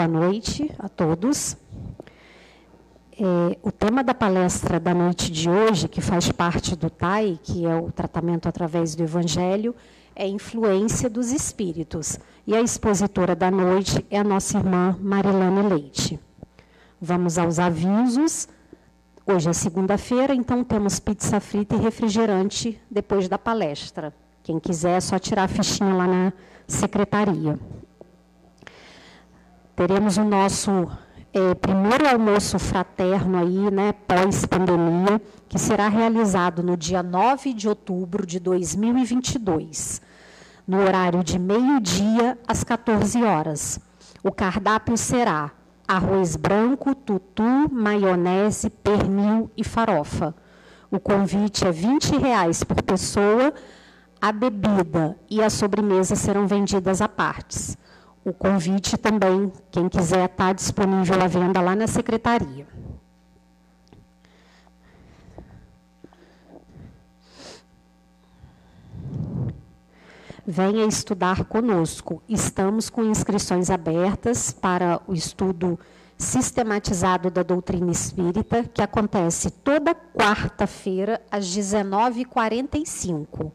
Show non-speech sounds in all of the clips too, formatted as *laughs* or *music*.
boa noite a todos. É, o tema da palestra da noite de hoje, que faz parte do TAI, que é o tratamento através do Evangelho, é influência dos espíritos. E a expositora da noite é a nossa irmã Marilane Leite. Vamos aos avisos. Hoje é segunda-feira, então temos pizza frita e refrigerante depois da palestra. Quem quiser é só tirar a fichinha lá na secretaria. Teremos o nosso é, primeiro almoço fraterno aí, né, pós-pandemia, que será realizado no dia 9 de outubro de 2022, no horário de meio-dia às 14 horas. O cardápio será arroz branco, tutu, maionese, pernil e farofa. O convite é 20 reais por pessoa, a bebida e a sobremesa serão vendidas à partes. O convite também, quem quiser, está disponível à venda lá na secretaria. Venha estudar conosco. Estamos com inscrições abertas para o estudo sistematizado da doutrina espírita, que acontece toda quarta-feira, às 19h45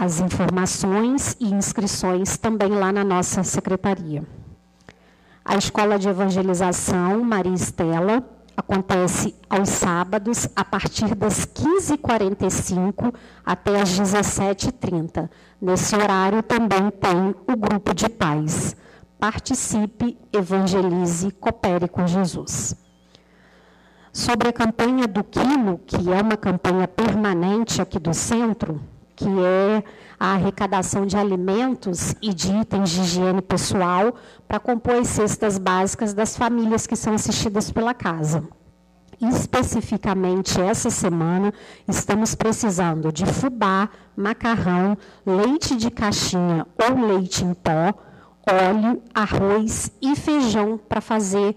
as informações e inscrições também lá na nossa secretaria. A Escola de Evangelização Maria Estela acontece aos sábados, a partir das 15h45 até as 17h30. Nesse horário também tem o grupo de pais. Participe, evangelize, coopere com Jesus. Sobre a campanha do Quilo, que é uma campanha permanente aqui do centro, que é a arrecadação de alimentos e de itens de higiene pessoal para compor as cestas básicas das famílias que são assistidas pela casa. Especificamente essa semana, estamos precisando de fubá, macarrão, leite de caixinha ou leite em pó, óleo, arroz e feijão para fazer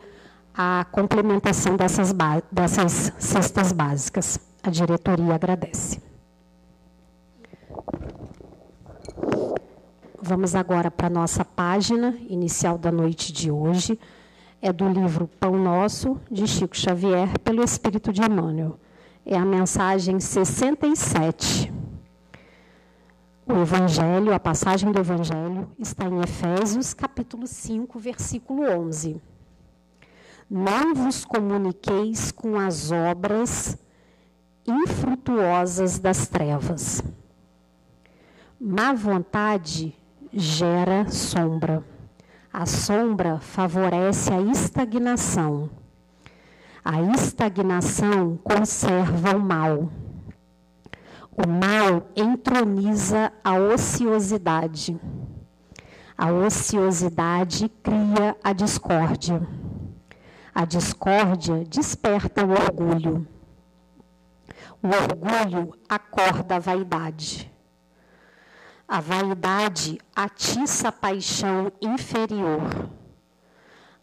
a complementação dessas, dessas cestas básicas. A diretoria agradece. Vamos agora para a nossa página inicial da noite de hoje. É do livro Pão Nosso, de Chico Xavier, pelo Espírito de Emmanuel. É a mensagem 67. O Evangelho, a passagem do Evangelho, está em Efésios, capítulo 5, versículo 11. Não vos comuniqueis com as obras infrutuosas das trevas. Má vontade gera sombra. A sombra favorece a estagnação. A estagnação conserva o mal. O mal entroniza a ociosidade. A ociosidade cria a discórdia. A discórdia desperta o orgulho. O orgulho acorda a vaidade. A vaidade atiça a paixão inferior.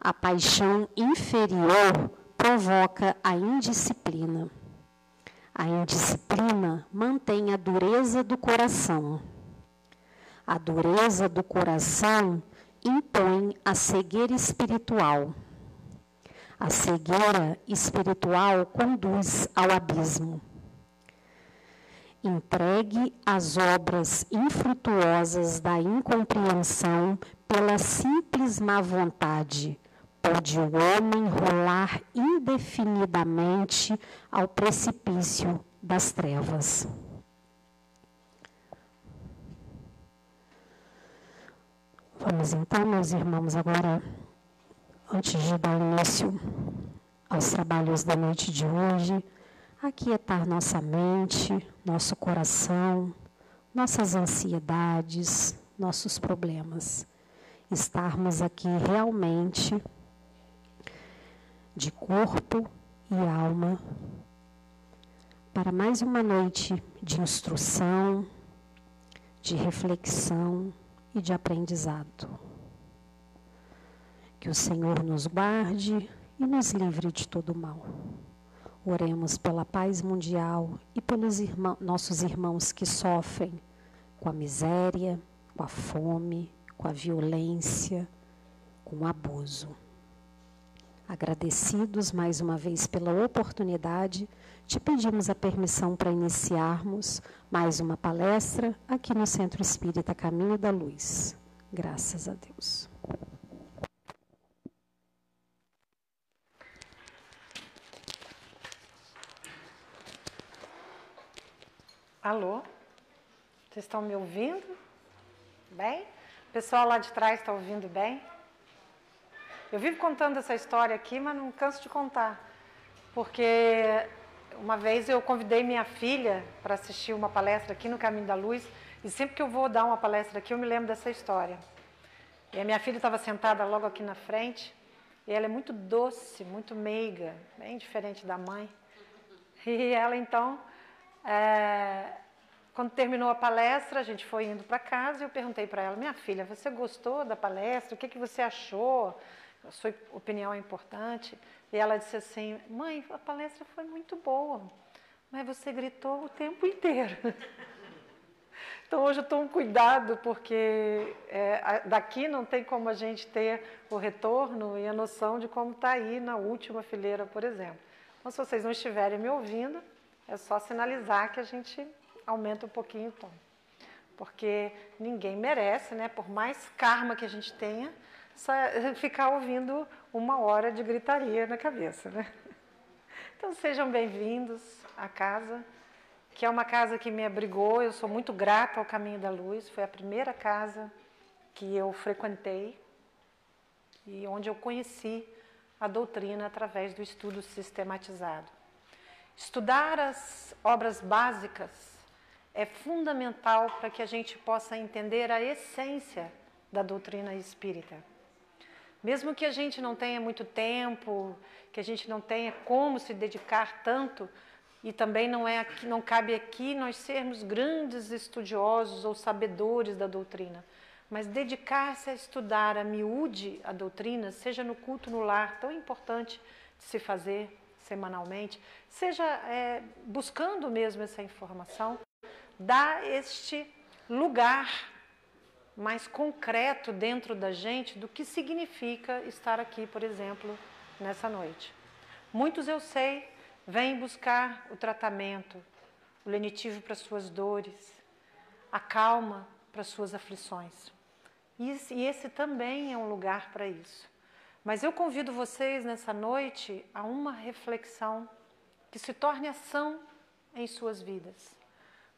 A paixão inferior provoca a indisciplina. A indisciplina mantém a dureza do coração. A dureza do coração impõe a cegueira espiritual. A cegueira espiritual conduz ao abismo entregue às obras infrutuosas da incompreensão pela simples má vontade, pode o homem rolar indefinidamente ao precipício das trevas. Vamos então, meus irmãos, agora, antes de dar início aos trabalhos da noite de hoje, aquietar nossa mente, nosso coração, nossas ansiedades, nossos problemas. Estarmos aqui realmente de corpo e alma para mais uma noite de instrução, de reflexão e de aprendizado. Que o Senhor nos guarde e nos livre de todo mal. Oremos pela paz mundial e pelos irmão, nossos irmãos que sofrem com a miséria, com a fome, com a violência, com abuso. Agradecidos mais uma vez pela oportunidade, te pedimos a permissão para iniciarmos mais uma palestra aqui no Centro Espírita Caminho da Luz. Graças a Deus. Alô? Vocês estão me ouvindo? Bem? O pessoal lá de trás está ouvindo bem? Eu vivo contando essa história aqui, mas não canso de contar. Porque uma vez eu convidei minha filha para assistir uma palestra aqui no Caminho da Luz, e sempre que eu vou dar uma palestra aqui, eu me lembro dessa história. E a minha filha estava sentada logo aqui na frente, e ela é muito doce, muito meiga, bem diferente da mãe. *laughs* E ela então, é, quando terminou a palestra, a gente foi indo para casa e eu perguntei para ela: Minha filha, você gostou da palestra? O que, que você achou? A sua opinião é importante. E ela disse assim: Mãe, a palestra foi muito boa, mas você gritou o tempo inteiro. *laughs* Então hoje eu tomo cuidado porque é, daqui não tem como a gente ter o retorno e a noção de como está aí na última fileira, por exemplo. Então se vocês não estiverem me ouvindo, é só sinalizar que a gente aumenta um pouquinho o tom. Porque ninguém merece, né? Por mais karma que a gente tenha, *laughs* ficar ouvindo uma hora de gritaria na cabeça, né? *laughs* Então sejam bem-vindos à casa, que é uma casa que me abrigou. Eu sou muito grata ao Caminho da Luz. Foi a primeira casa que eu frequentei e onde eu conheci a doutrina através do estudo sistematizado. Estudar as obras básicas é fundamental para que a gente possa entender a essência da doutrina espírita. Mesmo que a gente não tenha muito tempo, que a gente não tenha como se dedicar tanto, e também não é aqui, não cabe aqui nós sermos grandes estudiosos ou sabedores da doutrina, mas dedicar-se a estudar a miúde a doutrina, seja no culto no lar, tão importante de se fazer semanalmente, seja é, buscando mesmo essa informação, dá este lugar mais concreto dentro da gente do que significa estar aqui, por exemplo, nessa noite. Muitos eu sei vêm buscar o tratamento, o lenitivo para suas dores, a calma para suas aflições. E esse também é um lugar para isso. Mas eu convido vocês nessa noite a uma reflexão que se torne ação em suas vidas.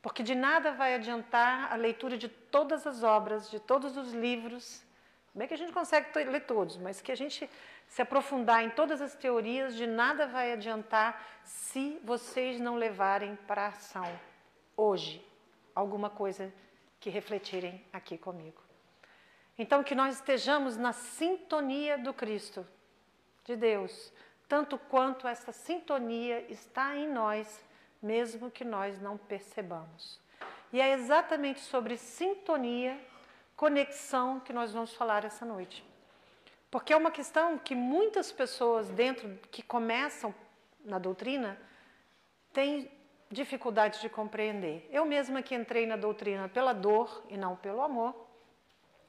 Porque de nada vai adiantar a leitura de todas as obras, de todos os livros. Bem que a gente consegue ler todos, mas que a gente se aprofundar em todas as teorias, de nada vai adiantar se vocês não levarem para a ação hoje alguma coisa que refletirem aqui comigo. Então, que nós estejamos na sintonia do Cristo, de Deus, tanto quanto essa sintonia está em nós mesmo que nós não percebamos. E é exatamente sobre sintonia, conexão que nós vamos falar essa noite. Porque é uma questão que muitas pessoas dentro que começam na doutrina têm dificuldade de compreender. Eu mesma que entrei na doutrina pela dor e não pelo amor,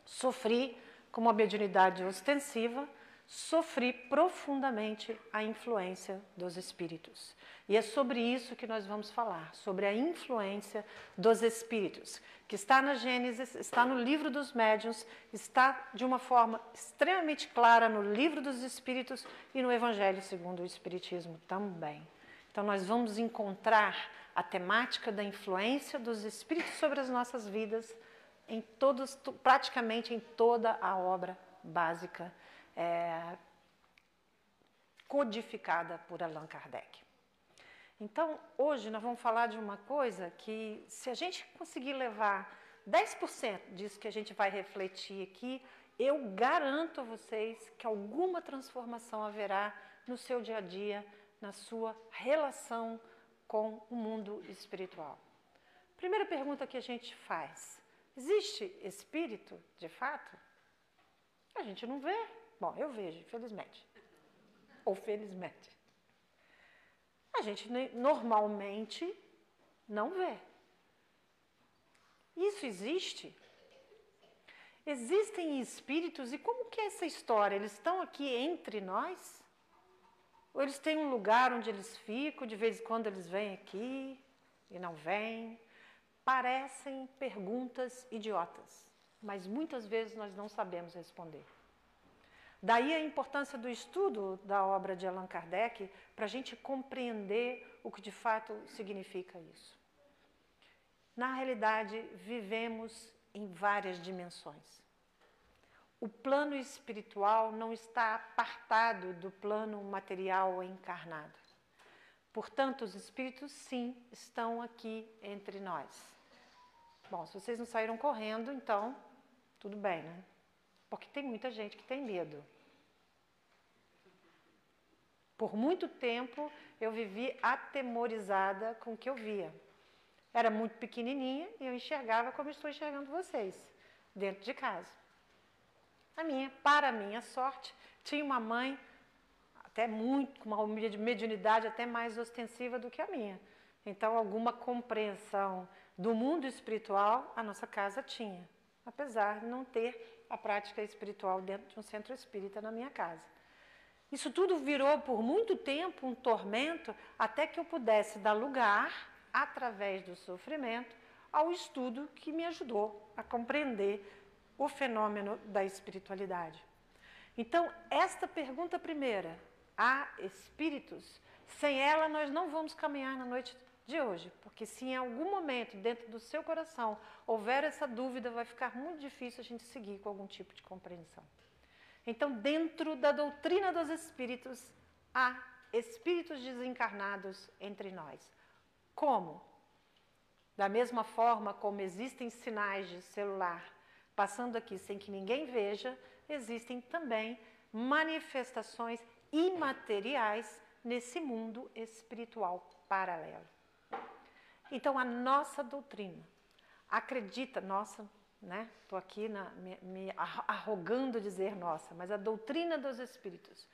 sofri com uma mediunidade ostensiva, sofri profundamente a influência dos espíritos. E é sobre isso que nós vamos falar, sobre a influência dos espíritos, que está na Gênesis, está no livro dos médiuns, está de uma forma extremamente clara no livro dos espíritos e no Evangelho segundo o Espiritismo também. Então nós vamos encontrar a temática da influência dos espíritos sobre as nossas vidas em todos, praticamente em toda a obra básica é, codificada por Allan Kardec. Então, hoje nós vamos falar de uma coisa que, se a gente conseguir levar 10% disso que a gente vai refletir aqui, eu garanto a vocês que alguma transformação haverá no seu dia a dia, na sua relação com o mundo espiritual. Primeira pergunta que a gente faz: existe espírito de fato? A gente não vê. Bom, eu vejo, infelizmente. Ou felizmente a gente normalmente não vê. Isso existe. Existem espíritos e como que é essa história? Eles estão aqui entre nós? Ou eles têm um lugar onde eles ficam, de vez em quando eles vêm aqui e não vêm? Parecem perguntas idiotas, mas muitas vezes nós não sabemos responder. Daí a importância do estudo da obra de Allan Kardec para a gente compreender o que de fato significa isso. Na realidade, vivemos em várias dimensões. O plano espiritual não está apartado do plano material encarnado. Portanto, os espíritos sim estão aqui entre nós. Bom, se vocês não saíram correndo, então tudo bem, né? Porque tem muita gente que tem medo. Por muito tempo eu vivi atemorizada com o que eu via. Era muito pequenininha e eu enxergava como estou enxergando vocês, dentro de casa. A minha, para a minha sorte, tinha uma mãe até muito, com uma mediunidade até mais ostensiva do que a minha. Então, alguma compreensão do mundo espiritual a nossa casa tinha apesar de não ter a prática espiritual dentro de um centro espírita na minha casa. Isso tudo virou por muito tempo um tormento até que eu pudesse dar lugar, através do sofrimento, ao estudo que me ajudou a compreender o fenômeno da espiritualidade. Então, esta pergunta primeira, há espíritos? Sem ela, nós não vamos caminhar na noite de hoje, porque se em algum momento dentro do seu coração houver essa dúvida, vai ficar muito difícil a gente seguir com algum tipo de compreensão. Então, dentro da doutrina dos espíritos, há espíritos desencarnados entre nós. Como? Da mesma forma como existem sinais de celular passando aqui sem que ninguém veja, existem também manifestações imateriais nesse mundo espiritual paralelo. Então, a nossa doutrina acredita, nossa, né? Estou aqui na, me, me arrogando dizer nossa, mas a doutrina dos Espíritos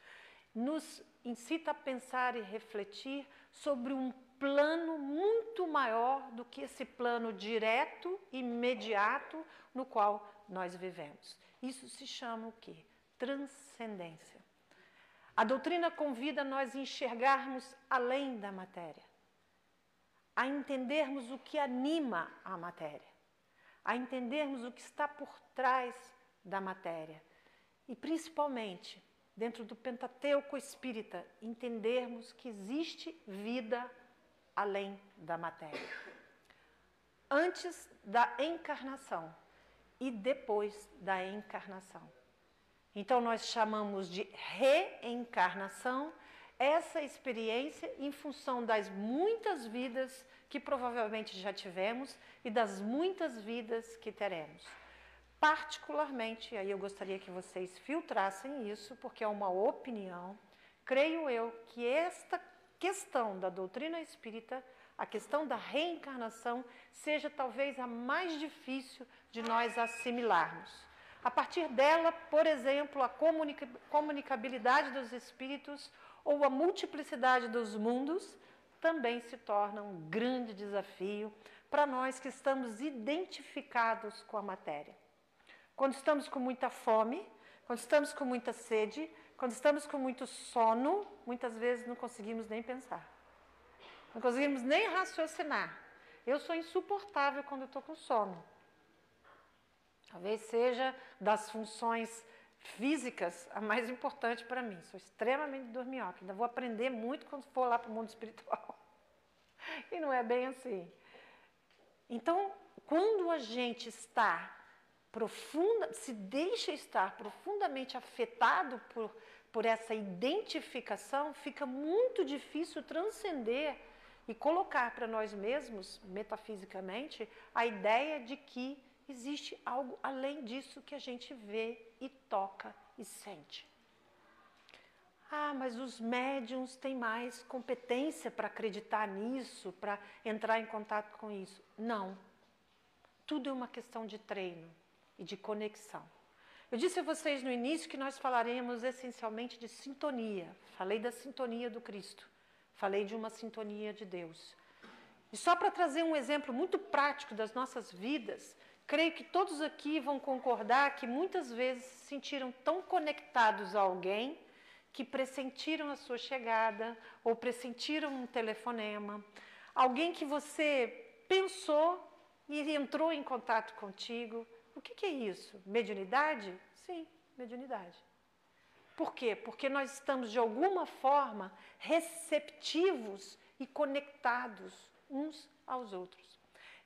nos incita a pensar e refletir sobre um plano muito maior do que esse plano direto, imediato, no qual nós vivemos. Isso se chama o quê? Transcendência. A doutrina convida nós a enxergarmos além da matéria a entendermos o que anima a matéria, a entendermos o que está por trás da matéria e, principalmente, dentro do Pentateuco espírita, entendermos que existe vida além da matéria. Antes da encarnação e depois da encarnação. Então, nós chamamos de reencarnação essa experiência em função das muitas vidas que provavelmente já tivemos e das muitas vidas que teremos. Particularmente, aí eu gostaria que vocês filtrassem isso, porque é uma opinião. Creio eu que esta questão da doutrina espírita, a questão da reencarnação, seja talvez a mais difícil de nós assimilarmos. A partir dela, por exemplo, a comunicabilidade dos espíritos ou a multiplicidade dos mundos também se torna um grande desafio para nós que estamos identificados com a matéria. Quando estamos com muita fome, quando estamos com muita sede, quando estamos com muito sono, muitas vezes não conseguimos nem pensar. Não conseguimos nem raciocinar. Eu sou insuportável quando estou com sono. Talvez seja das funções físicas a mais importante para mim. Sou extremamente dorminhoca. Ainda vou aprender muito quando for lá para o mundo espiritual. *laughs* E não é bem assim. Então, quando a gente está profunda, se deixa estar profundamente afetado por, por essa identificação, fica muito difícil transcender e colocar para nós mesmos, metafisicamente, a ideia de que existe algo além disso que a gente vê e toca e sente. Ah, mas os médiums têm mais competência para acreditar nisso, para entrar em contato com isso. Não. Tudo é uma questão de treino e de conexão. Eu disse a vocês no início que nós falaremos essencialmente de sintonia. Falei da sintonia do Cristo. Falei de uma sintonia de Deus. E só para trazer um exemplo muito prático das nossas vidas, creio que todos aqui vão concordar que muitas vezes se sentiram tão conectados a alguém que pressentiram a sua chegada ou pressentiram um telefonema, alguém que você pensou e entrou em contato contigo. O que, que é isso? Mediunidade? Sim, mediunidade. Por quê? Porque nós estamos de alguma forma receptivos e conectados uns aos outros.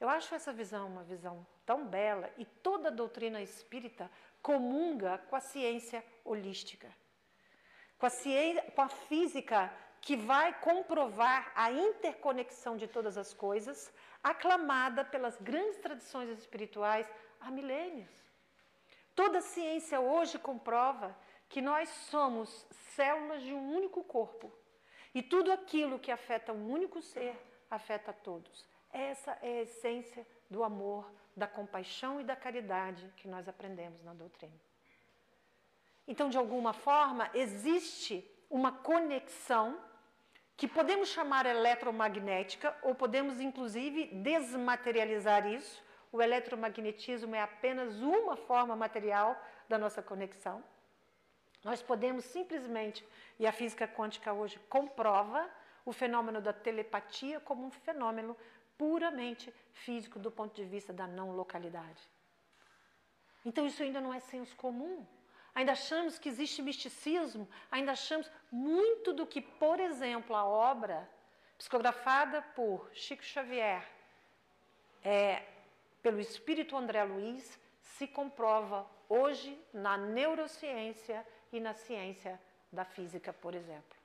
Eu acho essa visão uma visão tão bela e toda a doutrina espírita comunga com a ciência holística, com a, ciência, com a física que vai comprovar a interconexão de todas as coisas, aclamada pelas grandes tradições espirituais há milênios. Toda a ciência hoje comprova que nós somos células de um único corpo e tudo aquilo que afeta um único ser afeta todos. Essa é a essência do amor, da compaixão e da caridade que nós aprendemos na doutrina. Então, de alguma forma, existe uma conexão que podemos chamar eletromagnética ou podemos inclusive desmaterializar isso. O eletromagnetismo é apenas uma forma material da nossa conexão. Nós podemos simplesmente, e a física quântica hoje comprova, o fenômeno da telepatia como um fenômeno puramente físico do ponto de vista da não localidade. Então isso ainda não é senso comum. Ainda achamos que existe misticismo, ainda achamos muito do que, por exemplo, a obra psicografada por Chico Xavier, é, pelo espírito André Luiz, se comprova hoje na neurociência e na ciência da física, por exemplo.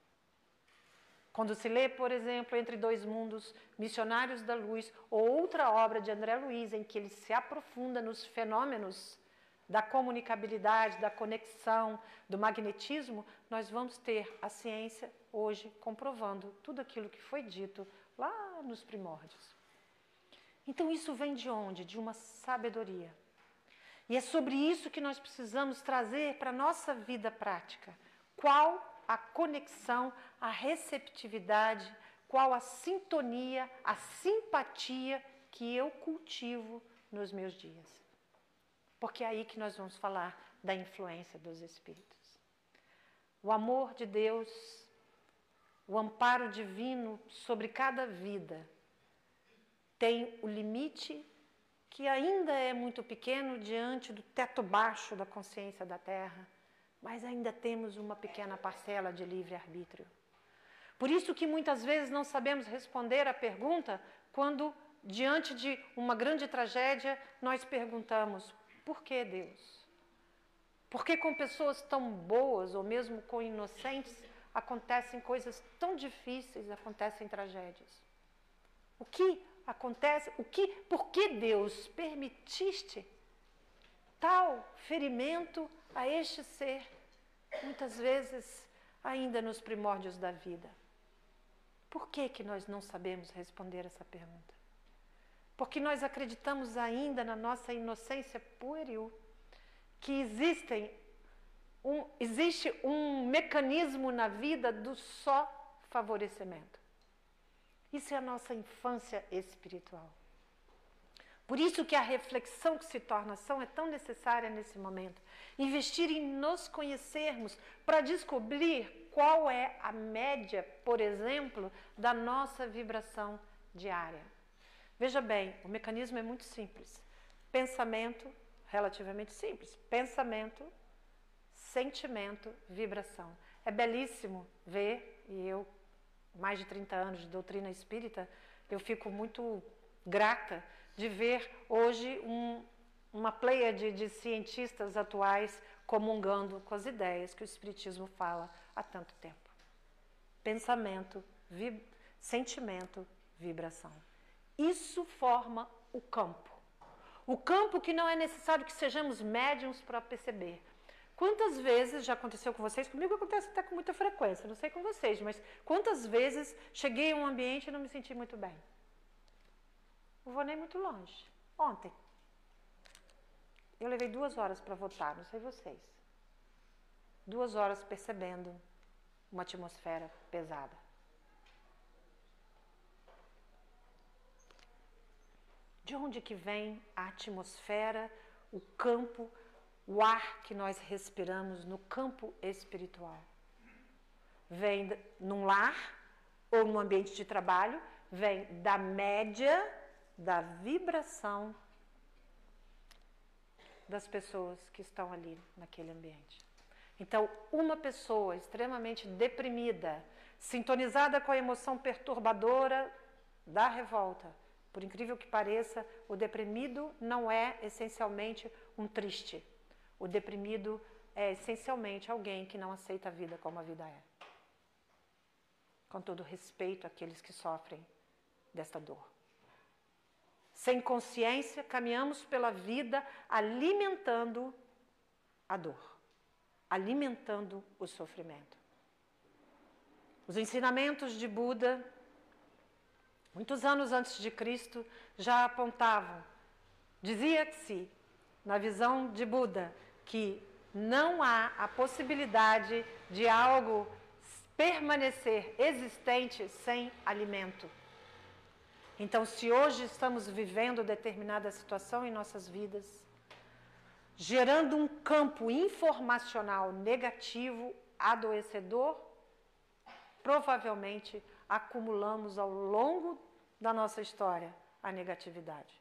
Quando se lê, por exemplo, Entre Dois Mundos, Missionários da Luz, ou outra obra de André Luiz, em que ele se aprofunda nos fenômenos da comunicabilidade, da conexão, do magnetismo, nós vamos ter a ciência hoje comprovando tudo aquilo que foi dito lá nos primórdios. Então, isso vem de onde? De uma sabedoria. E é sobre isso que nós precisamos trazer para a nossa vida prática. Qual a conexão, a receptividade, qual a sintonia, a simpatia que eu cultivo nos meus dias. Porque é aí que nós vamos falar da influência dos Espíritos. O amor de Deus, o amparo divino sobre cada vida, tem o limite que ainda é muito pequeno diante do teto baixo da consciência da Terra mas ainda temos uma pequena parcela de livre-arbítrio. Por isso que muitas vezes não sabemos responder à pergunta quando, diante de uma grande tragédia, nós perguntamos: por que Deus? Por que com pessoas tão boas ou mesmo com inocentes acontecem coisas tão difíceis, acontecem tragédias? O que acontece? O que, por que Deus permitiste tal ferimento a este ser, muitas vezes ainda nos primórdios da vida? Por que, que nós não sabemos responder essa pergunta? Porque nós acreditamos ainda na nossa inocência pueril que existem um, existe um mecanismo na vida do só favorecimento. Isso é a nossa infância espiritual. Por isso que a reflexão que se torna ação é tão necessária nesse momento. Investir em nos conhecermos para descobrir qual é a média, por exemplo, da nossa vibração diária. Veja bem, o mecanismo é muito simples. Pensamento, relativamente simples. Pensamento, sentimento, vibração. É belíssimo ver, e eu, mais de 30 anos de doutrina espírita, eu fico muito grata de ver hoje um, uma pleia de, de cientistas atuais comungando com as ideias que o Espiritismo fala há tanto tempo. Pensamento, vib sentimento, vibração. Isso forma o campo. O campo que não é necessário que sejamos médiums para perceber. Quantas vezes já aconteceu com vocês? Comigo acontece até com muita frequência, não sei com vocês, mas quantas vezes cheguei a um ambiente e não me senti muito bem? Não vou nem muito longe. Ontem, eu levei duas horas para votar, não sei vocês. Duas horas percebendo uma atmosfera pesada. De onde que vem a atmosfera, o campo, o ar que nós respiramos no campo espiritual? Vem num lar ou no ambiente de trabalho, vem da média da vibração das pessoas que estão ali naquele ambiente. Então, uma pessoa extremamente deprimida, sintonizada com a emoção perturbadora da revolta, por incrível que pareça, o deprimido não é essencialmente um triste. O deprimido é essencialmente alguém que não aceita a vida como a vida é. Com todo respeito àqueles que sofrem desta dor. Sem consciência, caminhamos pela vida alimentando a dor, alimentando o sofrimento. Os ensinamentos de Buda, muitos anos antes de Cristo, já apontavam. Dizia-se, na visão de Buda, que não há a possibilidade de algo permanecer existente sem alimento. Então, se hoje estamos vivendo determinada situação em nossas vidas, gerando um campo informacional negativo, adoecedor, provavelmente acumulamos ao longo da nossa história a negatividade.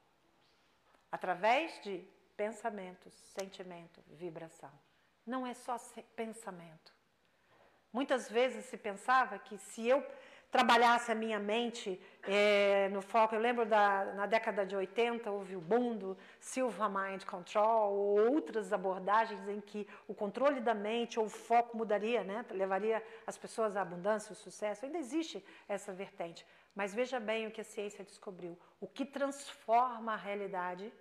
Através de pensamentos, sentimento, vibração. Não é só pensamento. Muitas vezes se pensava que se eu trabalhasse a minha mente é, no foco. Eu lembro da, na década de 80 houve o boom do Silva Mind Control ou outras abordagens em que o controle da mente ou o foco mudaria, né? levaria as pessoas à abundância, ao sucesso. Ainda existe essa vertente. Mas veja bem o que a ciência descobriu. O que transforma a realidade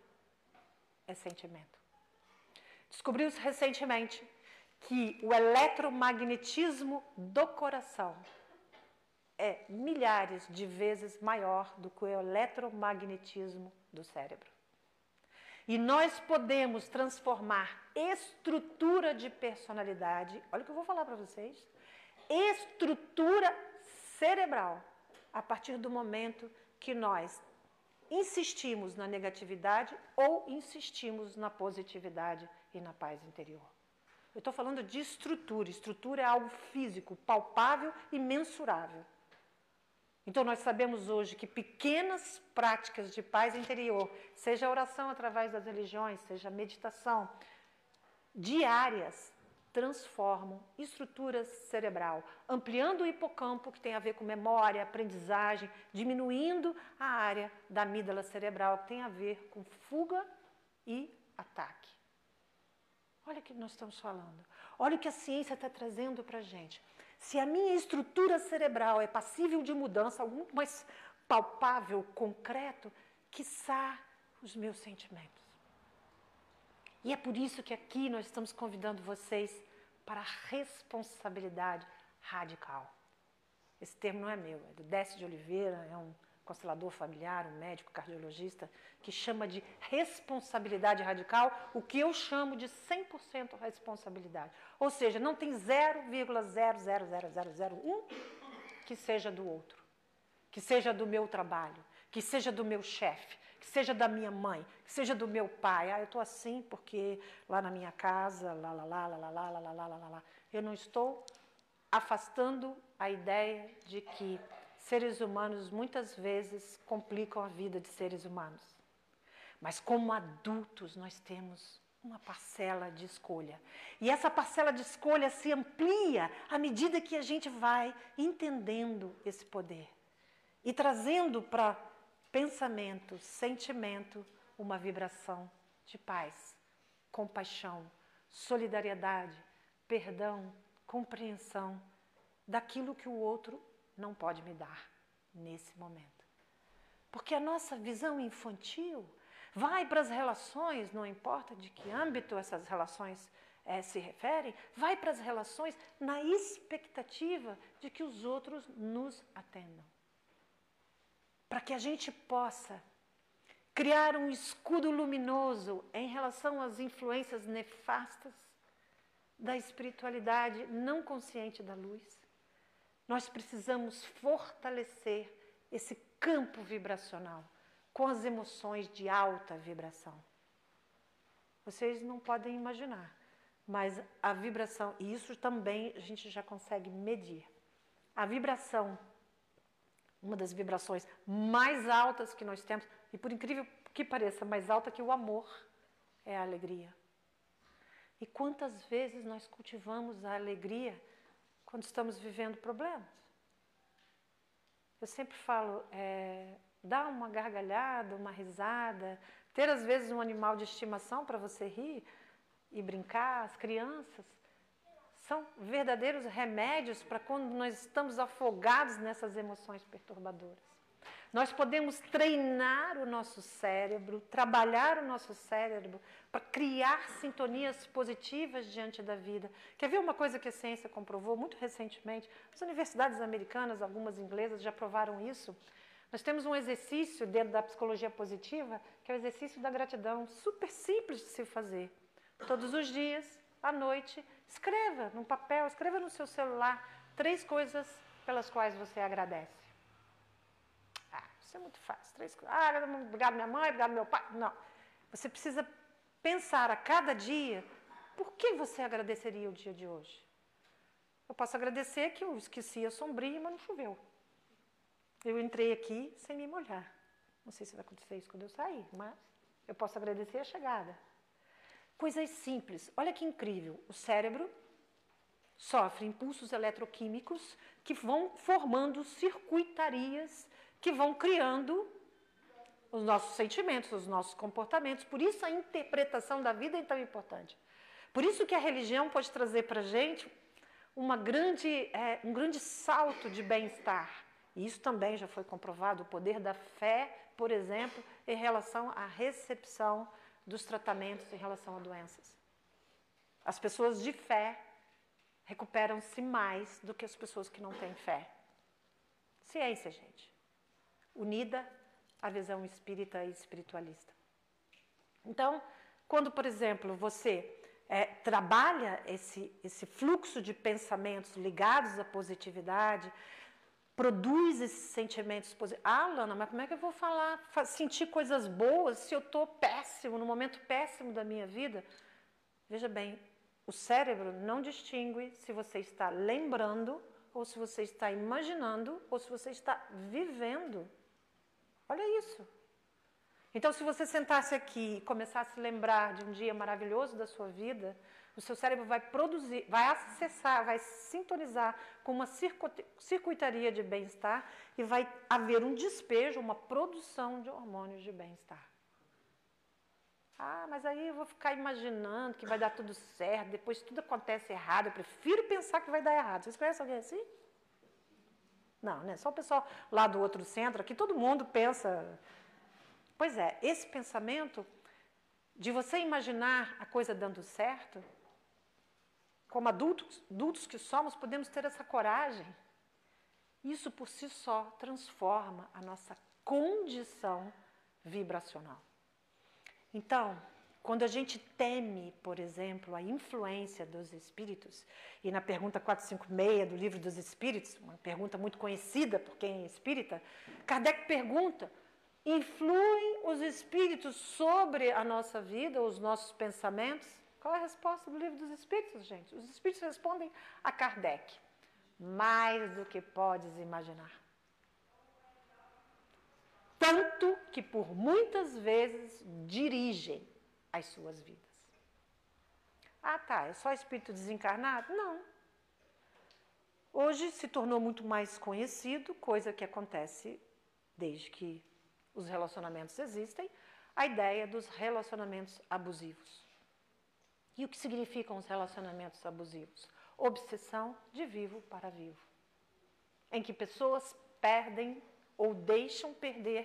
é sentimento. Descobriu-se recentemente que o eletromagnetismo do coração é milhares de vezes maior do que o eletromagnetismo do cérebro. E nós podemos transformar estrutura de personalidade, olha o que eu vou falar para vocês, estrutura cerebral, a partir do momento que nós insistimos na negatividade ou insistimos na positividade e na paz interior. Eu estou falando de estrutura. Estrutura é algo físico, palpável e mensurável. Então, nós sabemos hoje que pequenas práticas de paz interior, seja oração através das religiões, seja meditação, diárias, transformam estrutura cerebral, ampliando o hipocampo, que tem a ver com memória, aprendizagem, diminuindo a área da amígdala cerebral, que tem a ver com fuga e ataque. Olha o que nós estamos falando. Olha o que a ciência está trazendo para a gente. Se a minha estrutura cerebral é passível de mudança, algo mais palpável, concreto, quiçá os meus sentimentos. E é por isso que aqui nós estamos convidando vocês para a responsabilidade radical. Esse termo não é meu, é do Décio de Oliveira, é um constelador familiar, um médico cardiologista, que chama de responsabilidade radical, o que eu chamo de 100% responsabilidade. Ou seja, não tem 0,000001 que seja do outro, que seja do meu trabalho, que seja do meu chefe, que seja da minha mãe, que seja do meu pai. Ah, eu estou assim porque lá na minha casa, lá, lá, lá, lá, lá, lá, lá, lá, lá, lá, eu não estou afastando a ideia de que seres humanos muitas vezes complicam a vida de seres humanos. Mas como adultos, nós temos uma parcela de escolha. E essa parcela de escolha se amplia à medida que a gente vai entendendo esse poder e trazendo para pensamento, sentimento, uma vibração de paz, compaixão, solidariedade, perdão, compreensão daquilo que o outro não pode me dar nesse momento. Porque a nossa visão infantil vai para as relações, não importa de que âmbito essas relações é, se referem, vai para as relações na expectativa de que os outros nos atendam. Para que a gente possa criar um escudo luminoso em relação às influências nefastas da espiritualidade não consciente da luz nós precisamos fortalecer esse campo vibracional com as emoções de alta vibração. Vocês não podem imaginar, mas a vibração, e isso também a gente já consegue medir. A vibração, uma das vibrações mais altas que nós temos, e por incrível que pareça, mais alta que o amor, é a alegria. E quantas vezes nós cultivamos a alegria quando estamos vivendo problemas? Eu sempre falo, é, dar uma gargalhada, uma risada, ter às vezes um animal de estimação para você rir e brincar, as crianças, são verdadeiros remédios para quando nós estamos afogados nessas emoções perturbadoras. Nós podemos treinar o nosso cérebro, trabalhar o nosso cérebro para criar sintonias positivas diante da vida. Quer ver uma coisa que a ciência comprovou muito recentemente? As universidades americanas, algumas inglesas, já provaram isso. Nós temos um exercício dentro da psicologia positiva, que é o exercício da gratidão, super simples de se fazer. Todos os dias, à noite, escreva num papel, escreva no seu celular três coisas pelas quais você agradece. É muito fácil. Três coisas. Ah, obrigado minha mãe, obrigado meu pai. Não. Você precisa pensar a cada dia por que você agradeceria o dia de hoje. Eu posso agradecer que eu esqueci a sombria, mas não choveu. Eu entrei aqui sem me molhar. Não sei se vai acontecer isso quando eu sair, mas eu posso agradecer a chegada. Coisas simples. Olha que incrível. O cérebro sofre impulsos eletroquímicos que vão formando circuitarias que vão criando os nossos sentimentos, os nossos comportamentos. Por isso a interpretação da vida é tão importante. Por isso que a religião pode trazer para a gente uma grande, é, um grande salto de bem-estar. E isso também já foi comprovado, o poder da fé, por exemplo, em relação à recepção dos tratamentos em relação a doenças. As pessoas de fé recuperam-se mais do que as pessoas que não têm fé. Ciência, gente unida à visão espírita e espiritualista. Então, quando, por exemplo, você é, trabalha esse, esse fluxo de pensamentos ligados à positividade, produz esses sentimentos positivos. Ah, Lana, mas como é que eu vou falar, sentir coisas boas se eu estou péssimo, no momento péssimo da minha vida? Veja bem, o cérebro não distingue se você está lembrando, ou se você está imaginando, ou se você está vivendo. Olha isso. Então, se você sentasse aqui e começasse a se lembrar de um dia maravilhoso da sua vida, o seu cérebro vai produzir, vai acessar, vai sintonizar com uma circuitaria de bem-estar e vai haver um despejo, uma produção de hormônios de bem-estar. Ah, mas aí eu vou ficar imaginando que vai dar tudo certo, depois tudo acontece errado. Eu prefiro pensar que vai dar errado. Vocês conhecem alguém assim? Não, né? Só o pessoal lá do outro centro, aqui todo mundo pensa. Pois é, esse pensamento de você imaginar a coisa dando certo, como adultos, adultos que somos, podemos ter essa coragem. Isso por si só transforma a nossa condição vibracional. Então, quando a gente teme, por exemplo, a influência dos espíritos, e na pergunta 456 do Livro dos Espíritos, uma pergunta muito conhecida por quem é espírita, Kardec pergunta: influem os espíritos sobre a nossa vida, os nossos pensamentos? Qual é a resposta do Livro dos Espíritos, gente? Os espíritos respondem a Kardec: mais do que podes imaginar. Tanto que por muitas vezes dirigem as suas vidas. Ah, tá, é só espírito desencarnado? Não. Hoje se tornou muito mais conhecido, coisa que acontece desde que os relacionamentos existem, a ideia dos relacionamentos abusivos. E o que significam os relacionamentos abusivos? Obsessão de vivo para vivo, em que pessoas perdem ou deixam perder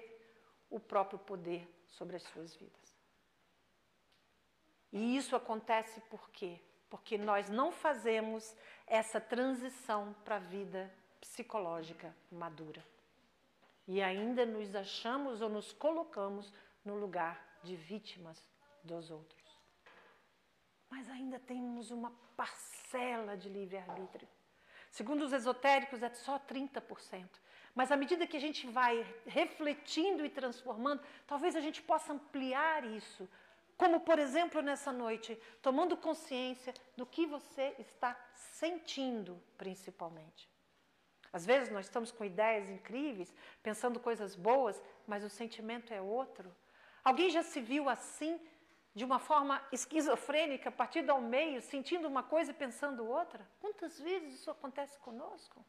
o próprio poder sobre as suas vidas. E isso acontece por quê? Porque nós não fazemos essa transição para a vida psicológica madura. E ainda nos achamos ou nos colocamos no lugar de vítimas dos outros. Mas ainda temos uma parcela de livre-arbítrio. Segundo os esotéricos, é só 30%. Mas à medida que a gente vai refletindo e transformando, talvez a gente possa ampliar isso. Como, por exemplo, nessa noite, tomando consciência do que você está sentindo, principalmente. Às vezes nós estamos com ideias incríveis, pensando coisas boas, mas o sentimento é outro. Alguém já se viu assim, de uma forma esquizofrênica, partida ao meio, sentindo uma coisa e pensando outra? Quantas vezes isso acontece conosco?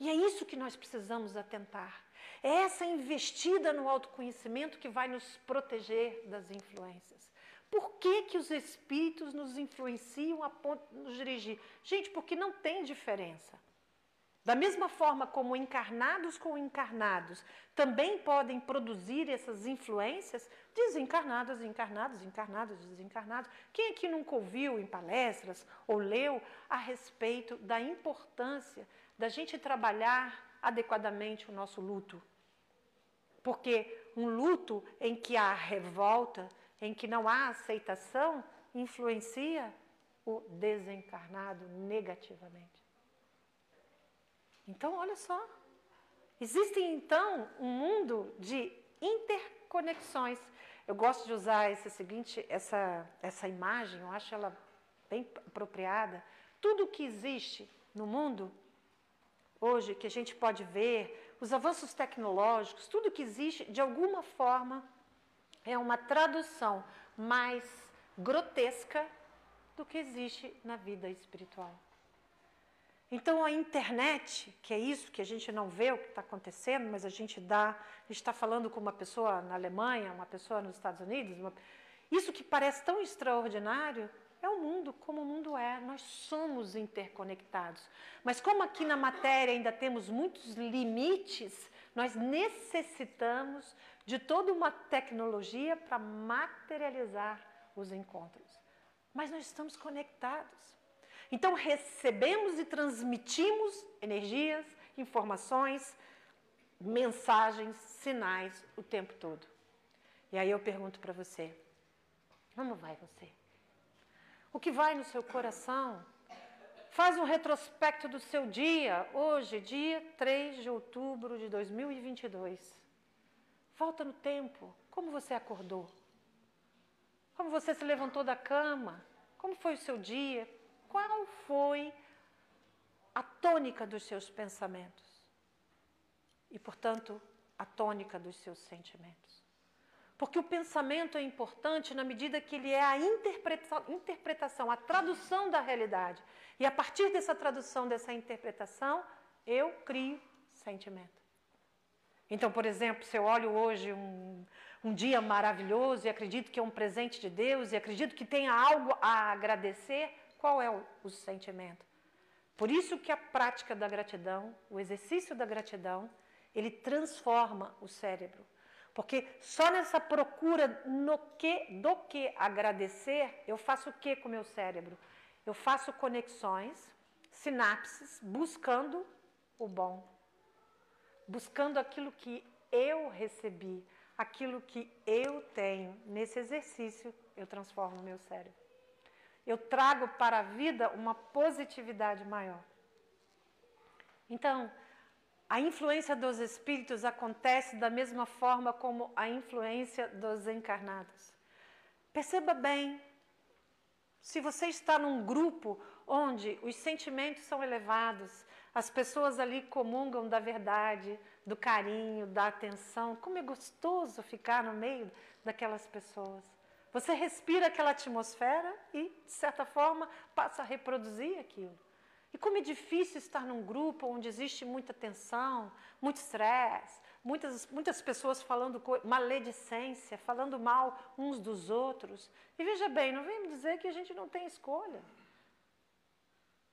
E é isso que nós precisamos atentar. É essa investida no autoconhecimento que vai nos proteger das influências. Por que, que os espíritos nos influenciam a ponto de nos dirigir? Gente, porque não tem diferença. Da mesma forma como encarnados com encarnados também podem produzir essas influências, desencarnados, encarnados, encarnados, desencarnados. Quem aqui nunca ouviu em palestras ou leu a respeito da importância da gente trabalhar adequadamente o nosso luto? Porque um luto em que há revolta, em que não há aceitação, influencia o desencarnado negativamente. Então, olha só. Existe então um mundo de interconexões. Eu gosto de usar esse seguinte, essa, essa imagem, eu acho ela bem apropriada. Tudo que existe no mundo hoje, que a gente pode ver, os avanços tecnológicos, tudo que existe, de alguma forma, é uma tradução mais grotesca do que existe na vida espiritual. Então a internet, que é isso que a gente não vê o que está acontecendo, mas a gente dá, está falando com uma pessoa na Alemanha, uma pessoa nos Estados Unidos, uma, isso que parece tão extraordinário é o mundo como o mundo é. Nós somos interconectados. Mas como aqui na matéria ainda temos muitos limites, nós necessitamos de toda uma tecnologia para materializar os encontros. Mas nós estamos conectados. Então recebemos e transmitimos energias, informações, mensagens, sinais o tempo todo. E aí eu pergunto para você: como vai você? O que vai no seu coração? Faz um retrospecto do seu dia, hoje, dia 3 de outubro de 2022. Volta no tempo. Como você acordou? Como você se levantou da cama? Como foi o seu dia? qual foi a tônica dos seus pensamentos e, portanto, a tônica dos seus sentimentos. Porque o pensamento é importante na medida que ele é a interpreta interpretação, a tradução da realidade. E a partir dessa tradução, dessa interpretação, eu crio sentimento. Então, por exemplo, se eu olho hoje um, um dia maravilhoso e acredito que é um presente de Deus e acredito que tenha algo a agradecer, qual é o, o sentimento? Por isso que a prática da gratidão, o exercício da gratidão, ele transforma o cérebro. Porque só nessa procura no que, do que agradecer, eu faço o que com o meu cérebro? Eu faço conexões, sinapses, buscando o bom. Buscando aquilo que eu recebi, aquilo que eu tenho. Nesse exercício, eu transformo o meu cérebro eu trago para a vida uma positividade maior. Então, a influência dos espíritos acontece da mesma forma como a influência dos encarnados. Perceba bem, se você está num grupo onde os sentimentos são elevados, as pessoas ali comungam da verdade, do carinho, da atenção, como é gostoso ficar no meio daquelas pessoas. Você respira aquela atmosfera e, de certa forma, passa a reproduzir aquilo. E como é difícil estar num grupo onde existe muita tensão, muito estresse, muitas, muitas pessoas falando maledicência, falando mal uns dos outros. E veja bem, não vem me dizer que a gente não tem escolha.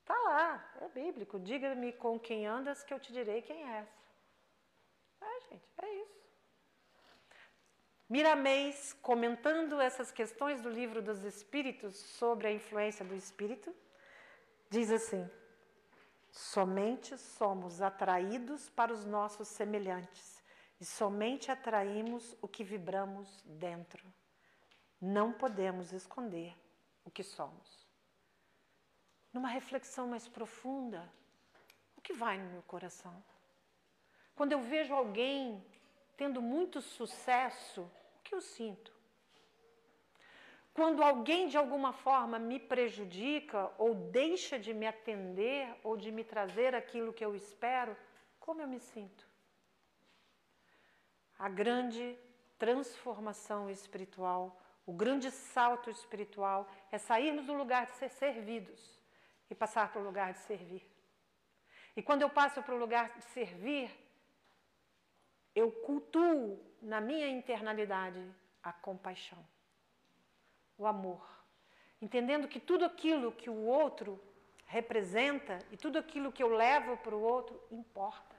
Está lá, é bíblico. Diga-me com quem andas que eu te direi quem és. É, gente, é isso. Miramês, comentando essas questões do livro dos Espíritos sobre a influência do Espírito, diz assim: somente somos atraídos para os nossos semelhantes e somente atraímos o que vibramos dentro. Não podemos esconder o que somos. Numa reflexão mais profunda, que vai no meu coração? Quando eu vejo alguém tendo muito sucesso, o que eu sinto? Quando alguém de alguma forma me prejudica ou deixa de me atender ou de me trazer aquilo que eu espero, como eu me sinto? A grande transformação espiritual, o grande salto espiritual é sairmos do lugar de ser servidos e passar para o lugar de servir. E quando eu passo para o lugar de servir, eu cultuo na minha internalidade a compaixão o amor. Entendendo que tudo aquilo que o outro representa e tudo aquilo que eu levo para o outro importa.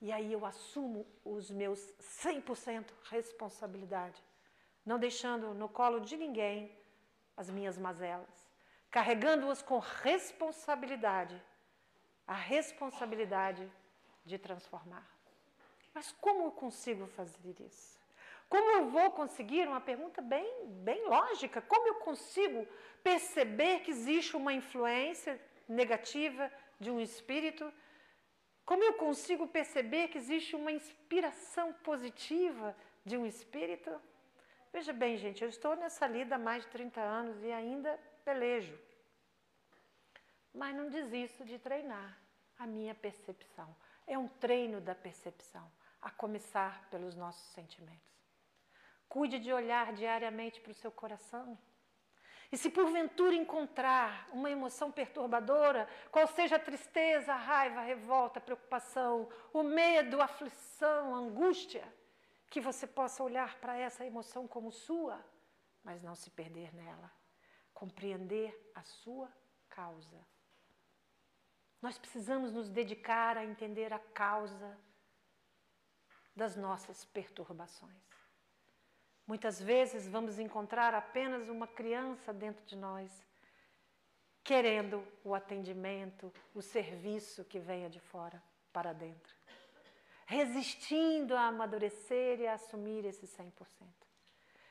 E aí eu assumo os meus 100% responsabilidade, não deixando no colo de ninguém as minhas mazelas, carregando-as com responsabilidade, a responsabilidade de transformar. Mas como eu consigo fazer isso? Como eu vou conseguir, uma pergunta bem, bem lógica, como eu consigo perceber que existe uma influência negativa de um espírito? Como eu consigo perceber que existe uma inspiração positiva de um espírito? Veja bem, gente, eu estou nessa lida há mais de 30 anos e ainda pelejo. Mas não desisto de treinar a minha percepção. É um treino da percepção, a começar pelos nossos sentimentos. Cuide de olhar diariamente para o seu coração. E se porventura encontrar uma emoção perturbadora, qual seja a tristeza, a raiva, a revolta, a preocupação, o medo, a aflição, a angústia, que você possa olhar para essa emoção como sua, mas não se perder nela. Compreender a sua causa. Nós precisamos nos dedicar a entender a causa das nossas perturbações. Muitas vezes vamos encontrar apenas uma criança dentro de nós, querendo o atendimento, o serviço que venha de fora para dentro, resistindo a amadurecer e a assumir esse 100%,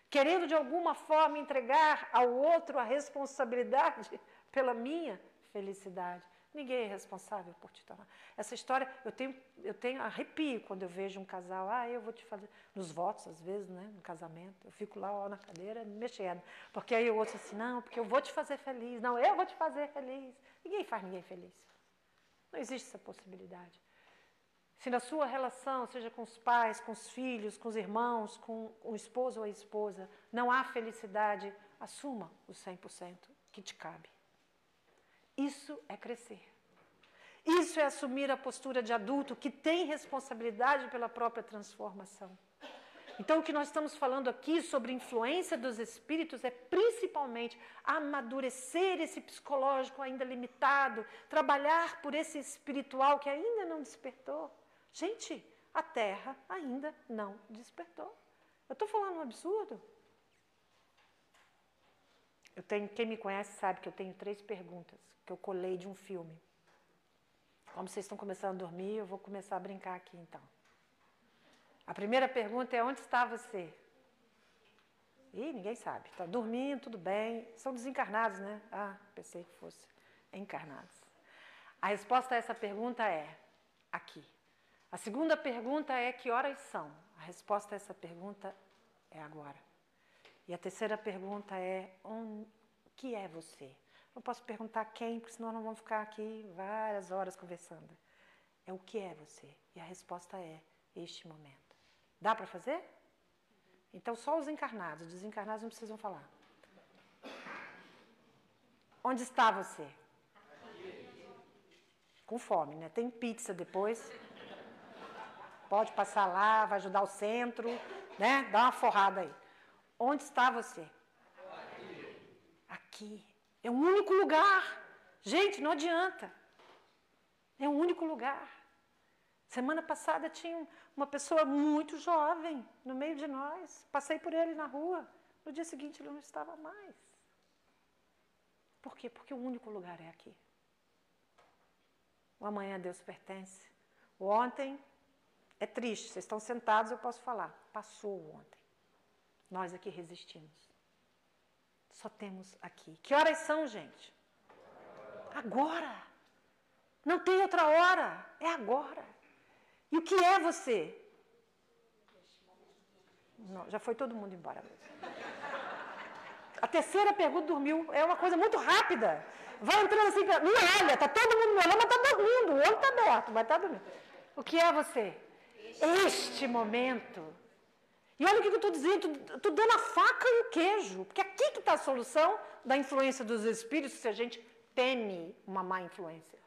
querendo de alguma forma entregar ao outro a responsabilidade *laughs* pela minha felicidade. Ninguém é responsável por te tornar. Essa história, eu tenho, eu tenho arrepio quando eu vejo um casal, ah, eu vou te fazer, nos votos às vezes, né, no casamento, eu fico lá ó, na cadeira mexendo, porque aí o outro assim, não, porque eu vou te fazer feliz, não, eu vou te fazer feliz. Ninguém faz ninguém feliz. Não existe essa possibilidade. Se na sua relação, seja com os pais, com os filhos, com os irmãos, com o esposo ou a esposa, não há felicidade, assuma o 100% que te cabe. Isso é crescer. Isso é assumir a postura de adulto que tem responsabilidade pela própria transformação. Então, o que nós estamos falando aqui sobre influência dos espíritos é principalmente amadurecer esse psicológico ainda limitado, trabalhar por esse espiritual que ainda não despertou. Gente, a Terra ainda não despertou. Eu estou falando um absurdo? Eu tenho, quem me conhece sabe que eu tenho três perguntas que eu colei de um filme. Como vocês estão começando a dormir, eu vou começar a brincar aqui então. A primeira pergunta é: onde está você? Ih, ninguém sabe. Está dormindo, tudo bem. São desencarnados, né? Ah, pensei que fosse encarnados. A resposta a essa pergunta é: aqui. A segunda pergunta é: que horas são? A resposta a essa pergunta é agora. E a terceira pergunta é: o que é você? Não posso perguntar quem, porque senão não vamos ficar aqui várias horas conversando. É o que é você? E a resposta é este momento. Dá para fazer? Então só os encarnados, os desencarnados não precisam falar. Onde está você? Com fome, né? Tem pizza depois. Pode passar lá, vai ajudar o centro, né? Dá uma forrada aí. Onde está você? Aqui. É um único lugar. Gente, não adianta. É um único lugar. Semana passada tinha uma pessoa muito jovem no meio de nós. Passei por ele na rua. No dia seguinte ele não estava mais. Por quê? Porque o único lugar é aqui. O amanhã a Deus pertence. O ontem é triste. Vocês estão sentados, eu posso falar. Passou o ontem. Nós aqui resistimos. Só temos aqui. Que horas são, gente? Agora. Não tem outra hora, é agora. E o que é você? Não, já foi todo mundo embora. A terceira pergunta dormiu. É uma coisa muito rápida. Vai entrando assim, não olha, tá todo mundo me olhando, mas tá dormindo. O olho tá aberto, mas tá dormindo. O que é você? Este momento. E olha o que eu estou dizendo, estou dando a faca e o queijo. Porque aqui que está a solução da influência dos espíritos se a gente teme uma má influência.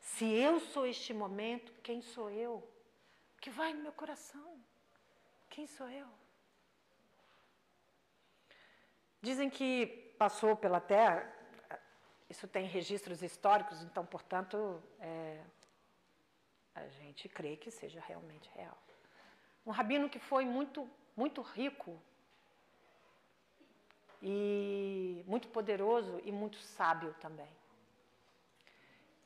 Se eu sou este momento, quem sou eu? O que vai no meu coração? Quem sou eu? Dizem que passou pela Terra, isso tem registros históricos, então, portanto, é, a gente crê que seja realmente real. Um rabino que foi muito, muito rico e muito poderoso e muito sábio também.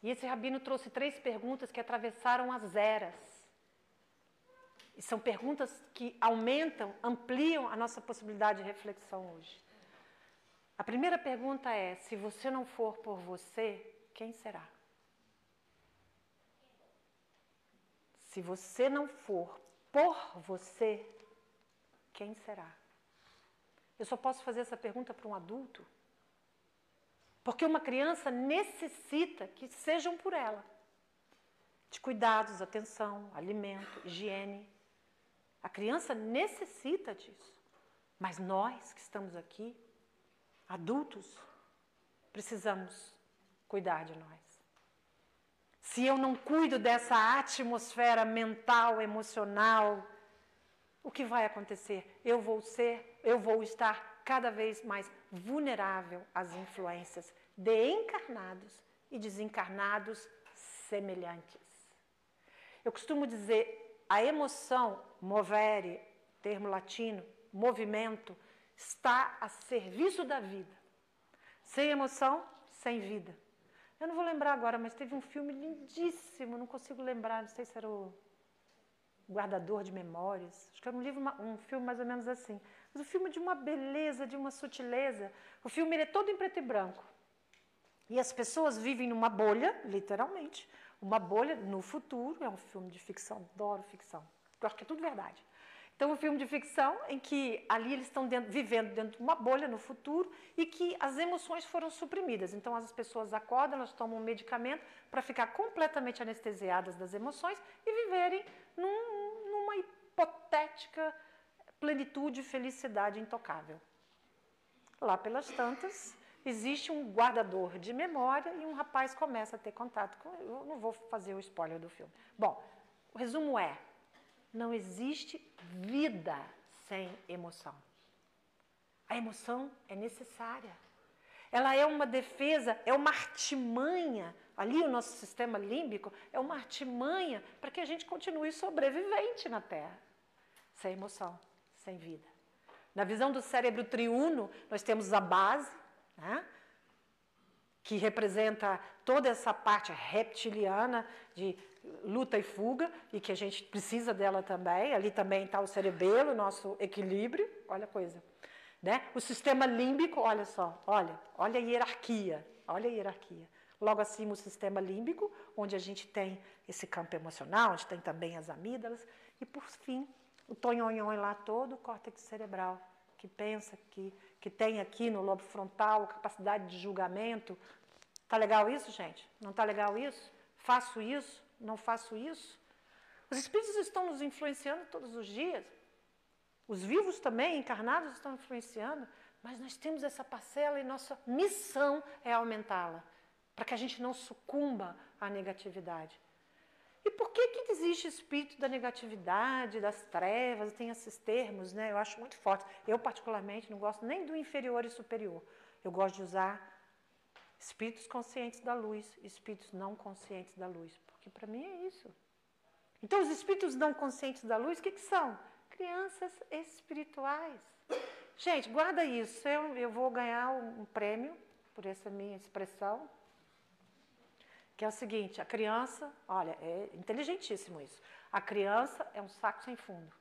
E esse rabino trouxe três perguntas que atravessaram as eras. E são perguntas que aumentam, ampliam a nossa possibilidade de reflexão hoje. A primeira pergunta é: se você não for por você, quem será? Se você não for por você, quem será? Eu só posso fazer essa pergunta para um adulto? Porque uma criança necessita que sejam por ela. De cuidados, atenção, alimento, higiene. A criança necessita disso. Mas nós que estamos aqui, adultos, precisamos cuidar de nós. Se eu não cuido dessa atmosfera mental, emocional, o que vai acontecer? Eu vou ser, eu vou estar cada vez mais vulnerável às influências de encarnados e desencarnados semelhantes. Eu costumo dizer, a emoção, movere, termo latino, movimento, está a serviço da vida. Sem emoção, sem vida. Eu não vou lembrar agora, mas teve um filme lindíssimo, não consigo lembrar, não sei se era o Guardador de Memórias. Acho que era um, livro, um filme mais ou menos assim. Mas o filme de uma beleza, de uma sutileza. O filme é todo em preto e branco. E as pessoas vivem numa bolha, literalmente, uma bolha no futuro. É um filme de ficção, adoro ficção. Eu acho que é tudo verdade. Então, um filme de ficção em que ali eles estão dentro, vivendo dentro de uma bolha no futuro e que as emoções foram suprimidas. Então, as pessoas acordam, elas tomam um medicamento para ficar completamente anestesiadas das emoções e viverem num, numa hipotética plenitude e felicidade intocável. Lá pelas tantas, existe um guardador de memória e um rapaz começa a ter contato com. Eu não vou fazer o spoiler do filme. Bom, o resumo é: não existe vida sem emoção. A emoção é necessária. Ela é uma defesa, é uma artimanha. Ali, o nosso sistema límbico é uma artimanha para que a gente continue sobrevivente na Terra. Sem emoção, sem vida. Na visão do cérebro triuno, nós temos a base, né? que representa toda essa parte reptiliana de luta e fuga, e que a gente precisa dela também. Ali também está o cerebelo, nosso equilíbrio, olha a coisa. Né? O sistema límbico, olha só, olha, olha a hierarquia, olha a hierarquia. Logo acima o sistema límbico, onde a gente tem esse campo emocional, onde tem também as amígdalas, e por fim, o tonhonhon lá todo, o córtex cerebral, que pensa, que, que tem aqui no lobo frontal capacidade de julgamento. Tá legal isso, gente? Não tá legal isso? Faço isso? Não faço isso? Os espíritos estão nos influenciando todos os dias. Os vivos também, encarnados, estão influenciando. Mas nós temos essa parcela e nossa missão é aumentá-la, para que a gente não sucumba à negatividade. E por que, que existe espírito da negatividade, das trevas? Tem esses termos, né? Eu acho muito forte. Eu, particularmente, não gosto nem do inferior e superior. Eu gosto de usar espíritos conscientes da luz, espíritos não conscientes da luz. Porque para mim é isso. Então, os espíritos não conscientes da luz, o que, que são? Crianças espirituais. Gente, guarda isso. Eu, eu vou ganhar um prêmio por essa minha expressão que é o seguinte: a criança, olha, é inteligentíssimo isso. A criança é um saco sem fundo.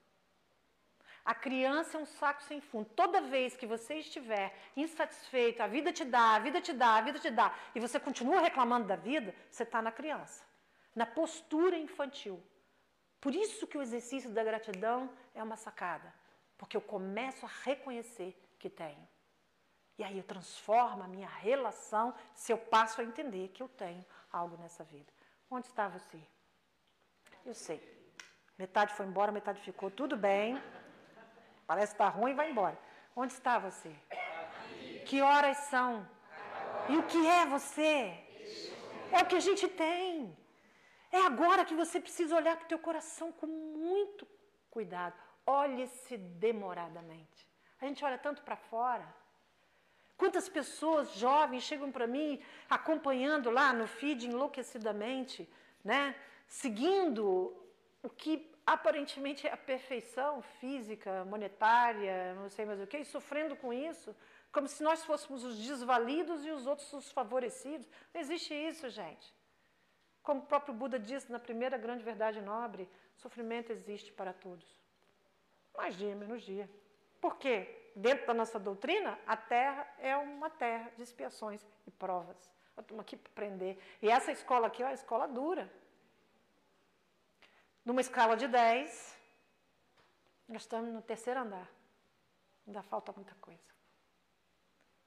A criança é um saco sem fundo. Toda vez que você estiver insatisfeito, a vida te dá, a vida te dá, a vida te dá, e você continua reclamando da vida, você está na criança, na postura infantil. Por isso que o exercício da gratidão é uma sacada, porque eu começo a reconhecer que tenho. E aí eu transformo a minha relação se eu passo a entender que eu tenho algo nessa vida. Onde está você? Eu sei. Metade foi embora, metade ficou. Tudo bem. Parece que está ruim, vai embora. Onde está você? Que horas são? E o que é você? É o que a gente tem. É agora que você precisa olhar para o teu coração com muito cuidado. Olhe-se demoradamente. A gente olha tanto para fora. Quantas pessoas jovens chegam para mim acompanhando lá no feed enlouquecidamente, né? Seguindo o que aparentemente é a perfeição física, monetária, não sei mais o que, e sofrendo com isso, como se nós fôssemos os desvalidos e os outros os favorecidos. Não existe isso, gente. Como o próprio Buda disse na primeira grande verdade nobre, sofrimento existe para todos. Mais dia, menos dia. Por quê? Dentro da nossa doutrina, a Terra é uma terra de expiações e provas. Estamos aqui para aprender. E essa escola aqui é uma escola dura. Numa escala de 10, nós estamos no terceiro andar. Ainda falta muita coisa.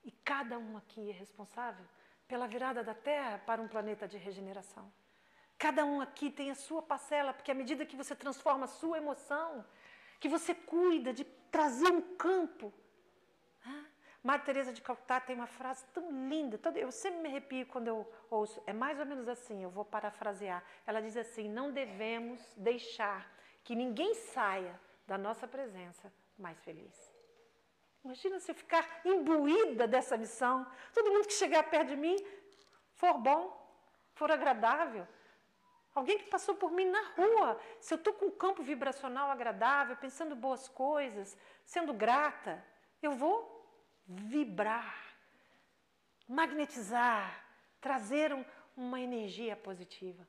E cada um aqui é responsável pela virada da Terra para um planeta de regeneração. Cada um aqui tem a sua parcela, porque à medida que você transforma a sua emoção, que você cuida de trazer um campo. Né? Madre Teresa de Calcutá tem uma frase tão linda, eu sempre me arrepio quando eu ouço, é mais ou menos assim, eu vou parafrasear. Ela diz assim: não devemos deixar que ninguém saia da nossa presença mais feliz. Imagina se eu ficar imbuída dessa missão, todo mundo que chegar perto de mim for bom, for agradável. Alguém que passou por mim na rua, se eu estou com um campo vibracional agradável, pensando boas coisas, sendo grata, eu vou vibrar, magnetizar, trazer um, uma energia positiva.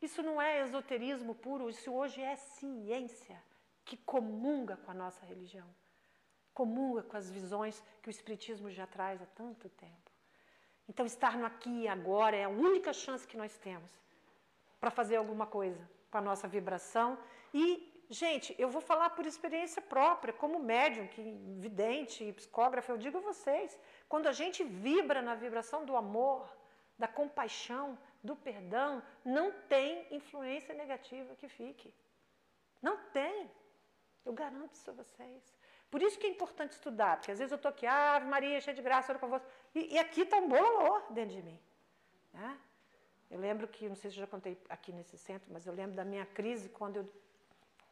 Isso não é esoterismo puro, isso hoje é ciência que comunga com a nossa religião, comunga com as visões que o Espiritismo já traz há tanto tempo. Então, estar no aqui e agora é a única chance que nós temos para fazer alguma coisa com a nossa vibração e Gente, eu vou falar por experiência própria, como médium, que vidente e psicógrafo, eu digo a vocês, quando a gente vibra na vibração do amor, da compaixão, do perdão, não tem influência negativa que fique. Não tem. Eu garanto isso a vocês. Por isso que é importante estudar, porque às vezes eu estou aqui, ah, Maria, cheia de graça, ora com você. E, e aqui está um bololô dentro de mim. Né? Eu lembro que, não sei se eu já contei aqui nesse centro, mas eu lembro da minha crise quando eu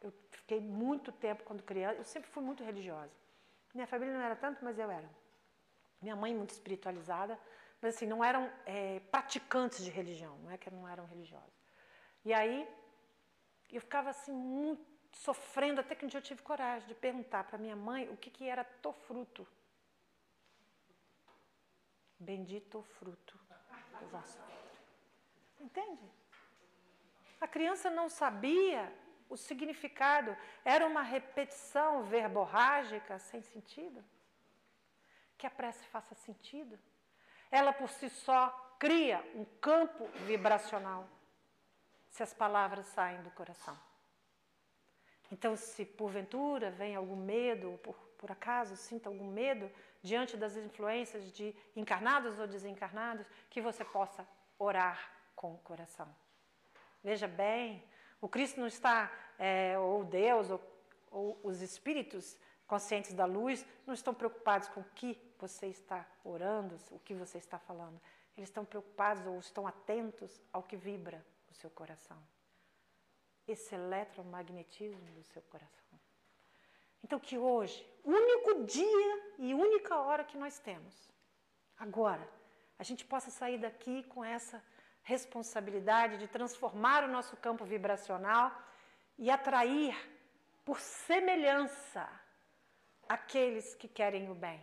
eu fiquei muito tempo quando criança, eu sempre fui muito religiosa. Minha família não era tanto, mas eu era. Minha mãe muito espiritualizada, mas assim, não eram é, praticantes de religião, não é que não eram religiosos. E aí, eu ficava assim, muito sofrendo, até que um dia eu tive coragem de perguntar para minha mãe o que, que era tofruto. Bendito fruto vosso Entende? A criança não sabia o significado era uma repetição verborrágica sem sentido? Que a prece faça sentido? Ela por si só cria um campo vibracional se as palavras saem do coração. Então, se porventura vem algum medo, ou por, por acaso sinta algum medo diante das influências de encarnados ou desencarnados, que você possa orar com o coração. Veja bem, o Cristo não está, é, ou Deus, ou, ou os espíritos conscientes da luz, não estão preocupados com o que você está orando, o que você está falando. Eles estão preocupados ou estão atentos ao que vibra o seu coração. Esse eletromagnetismo do seu coração. Então, que hoje, único dia e única hora que nós temos, agora, a gente possa sair daqui com essa responsabilidade de transformar o nosso campo vibracional e atrair por semelhança aqueles que querem o bem.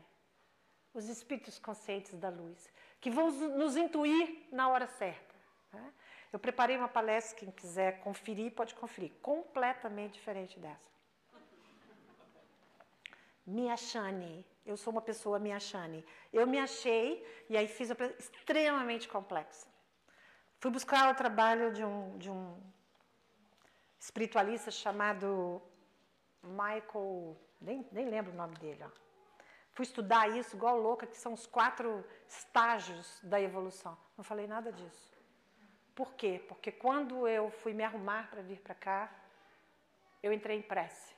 Os espíritos conscientes da luz, que vão nos intuir na hora certa. Né? Eu preparei uma palestra, quem quiser conferir, pode conferir, completamente diferente dessa. me achane. Eu sou uma pessoa me achane. Eu me achei e aí fiz uma extremamente complexa. Fui buscar o trabalho de um, de um espiritualista chamado Michael, nem, nem lembro o nome dele. Ó. Fui estudar isso igual louca, que são os quatro estágios da evolução. Não falei nada disso. Por quê? Porque quando eu fui me arrumar para vir para cá, eu entrei em prece.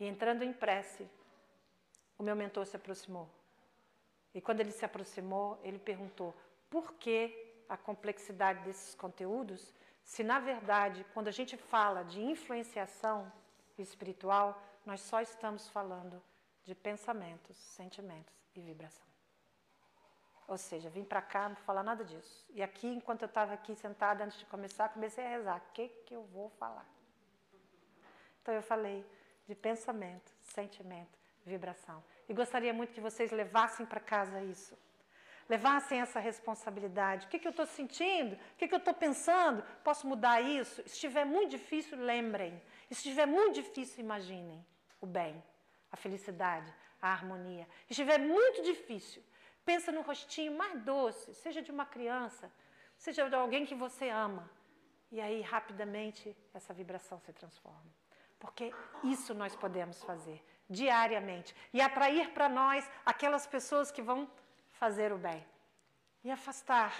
E entrando em prece, o meu mentor se aproximou. E quando ele se aproximou, ele perguntou: por que a complexidade desses conteúdos, se na verdade, quando a gente fala de influenciação espiritual, nós só estamos falando de pensamentos, sentimentos e vibração. Ou seja, vim para cá, não falar nada disso. E aqui, enquanto eu estava aqui sentada antes de começar, comecei a rezar. O que, que eu vou falar? Então eu falei de pensamento, sentimento, vibração. E gostaria muito que vocês levassem para casa isso. Levassem essa responsabilidade. O que, que eu estou sentindo? O que, que eu estou pensando? Posso mudar isso? Se estiver muito difícil, lembrem. Se estiver muito difícil, imaginem o bem, a felicidade, a harmonia. Se estiver muito difícil, pensa no rostinho mais doce, seja de uma criança, seja de alguém que você ama. E aí, rapidamente, essa vibração se transforma. Porque isso nós podemos fazer diariamente e atrair para nós aquelas pessoas que vão fazer o bem e afastar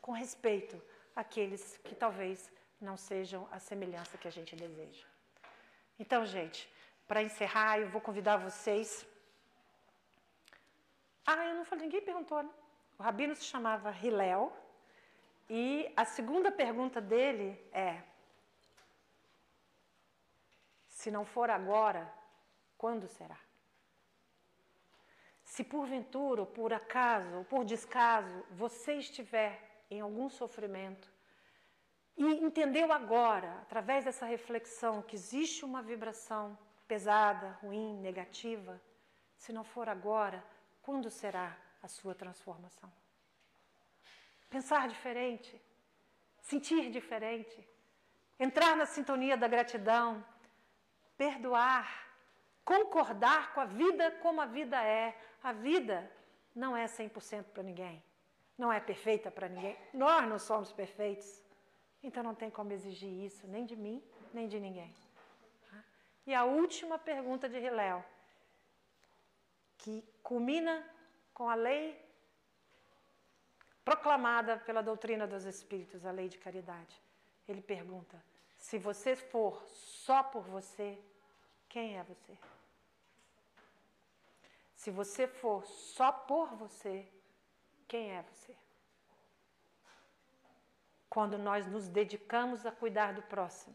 com respeito aqueles que talvez não sejam a semelhança que a gente deseja. Então, gente, para encerrar, eu vou convidar vocês. Ah, eu não falei, ninguém perguntou, né? O rabino se chamava Hillel e a segunda pergunta dele é: se não for agora, quando será? Se porventura, ou por acaso, ou por descaso, você estiver em algum sofrimento e entendeu agora, através dessa reflexão, que existe uma vibração pesada, ruim, negativa, se não for agora, quando será a sua transformação? Pensar diferente, sentir diferente, entrar na sintonia da gratidão, perdoar, concordar com a vida como a vida é. A vida não é 100% para ninguém, não é perfeita para ninguém. Nós não somos perfeitos. Então não tem como exigir isso, nem de mim, nem de ninguém. E a última pergunta de Hillel, que culmina com a lei proclamada pela doutrina dos Espíritos, a lei de caridade. Ele pergunta: se você for só por você, quem é você? Se você for só por você, quem é você? Quando nós nos dedicamos a cuidar do próximo,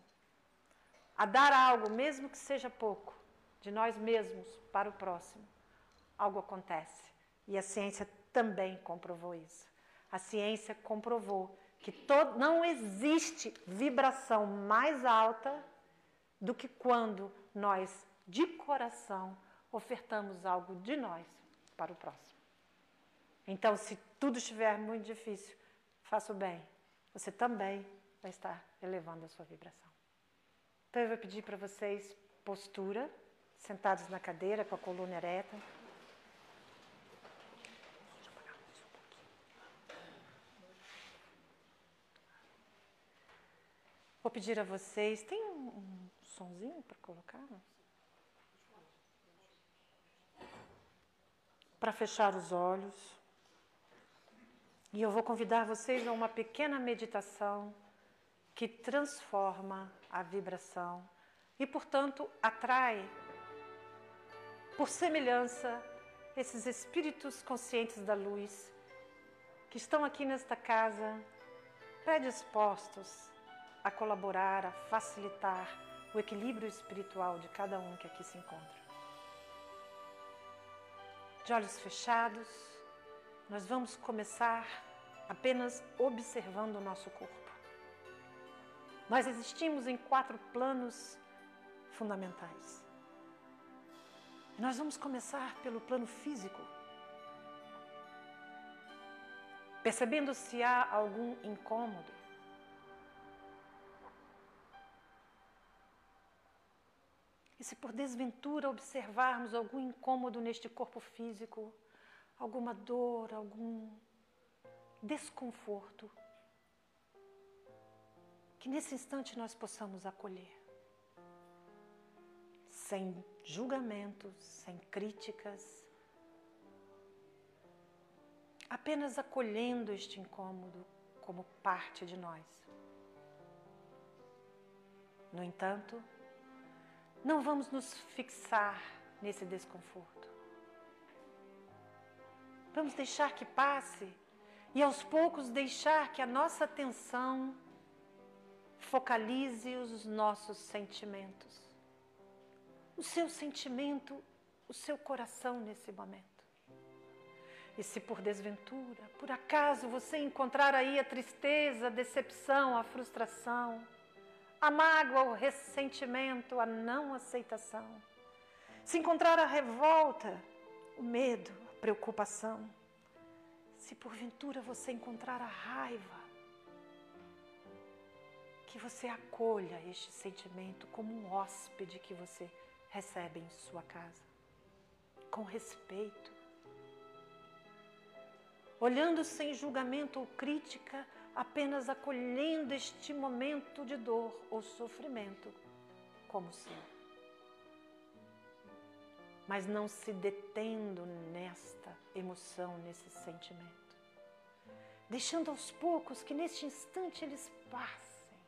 a dar algo, mesmo que seja pouco, de nós mesmos para o próximo, algo acontece. E a ciência também comprovou isso. A ciência comprovou que todo, não existe vibração mais alta do que quando nós, de coração, ofertamos algo de nós para o próximo. Então, se tudo estiver muito difícil, faça o bem. Você também vai estar elevando a sua vibração. Então, eu vou pedir para vocês postura, sentados na cadeira com a coluna ereta. Vou pedir a vocês, tem um, sonzinho para colocar? Para fechar os olhos. E eu vou convidar vocês a uma pequena meditação que transforma a vibração e, portanto, atrai, por semelhança, esses espíritos conscientes da luz que estão aqui nesta casa predispostos a colaborar, a facilitar o equilíbrio espiritual de cada um que aqui se encontra. De olhos fechados, nós vamos começar apenas observando o nosso corpo. Nós existimos em quatro planos fundamentais. Nós vamos começar pelo plano físico. Percebendo se há algum incômodo. E se por desventura observarmos algum incômodo neste corpo físico, alguma dor, algum desconforto, que nesse instante nós possamos acolher, sem julgamentos, sem críticas, apenas acolhendo este incômodo como parte de nós. No entanto, não vamos nos fixar nesse desconforto. Vamos deixar que passe e aos poucos deixar que a nossa atenção focalize os nossos sentimentos. O seu sentimento, o seu coração nesse momento. E se por desventura, por acaso você encontrar aí a tristeza, a decepção, a frustração, a mágoa, o ressentimento, a não aceitação, se encontrar a revolta, o medo, a preocupação, se porventura você encontrar a raiva, que você acolha este sentimento como um hóspede que você recebe em sua casa, com respeito, olhando sem julgamento ou crítica, apenas acolhendo este momento de dor ou sofrimento como seu. Mas não se detendo nesta emoção, nesse sentimento. Deixando aos poucos que neste instante eles passem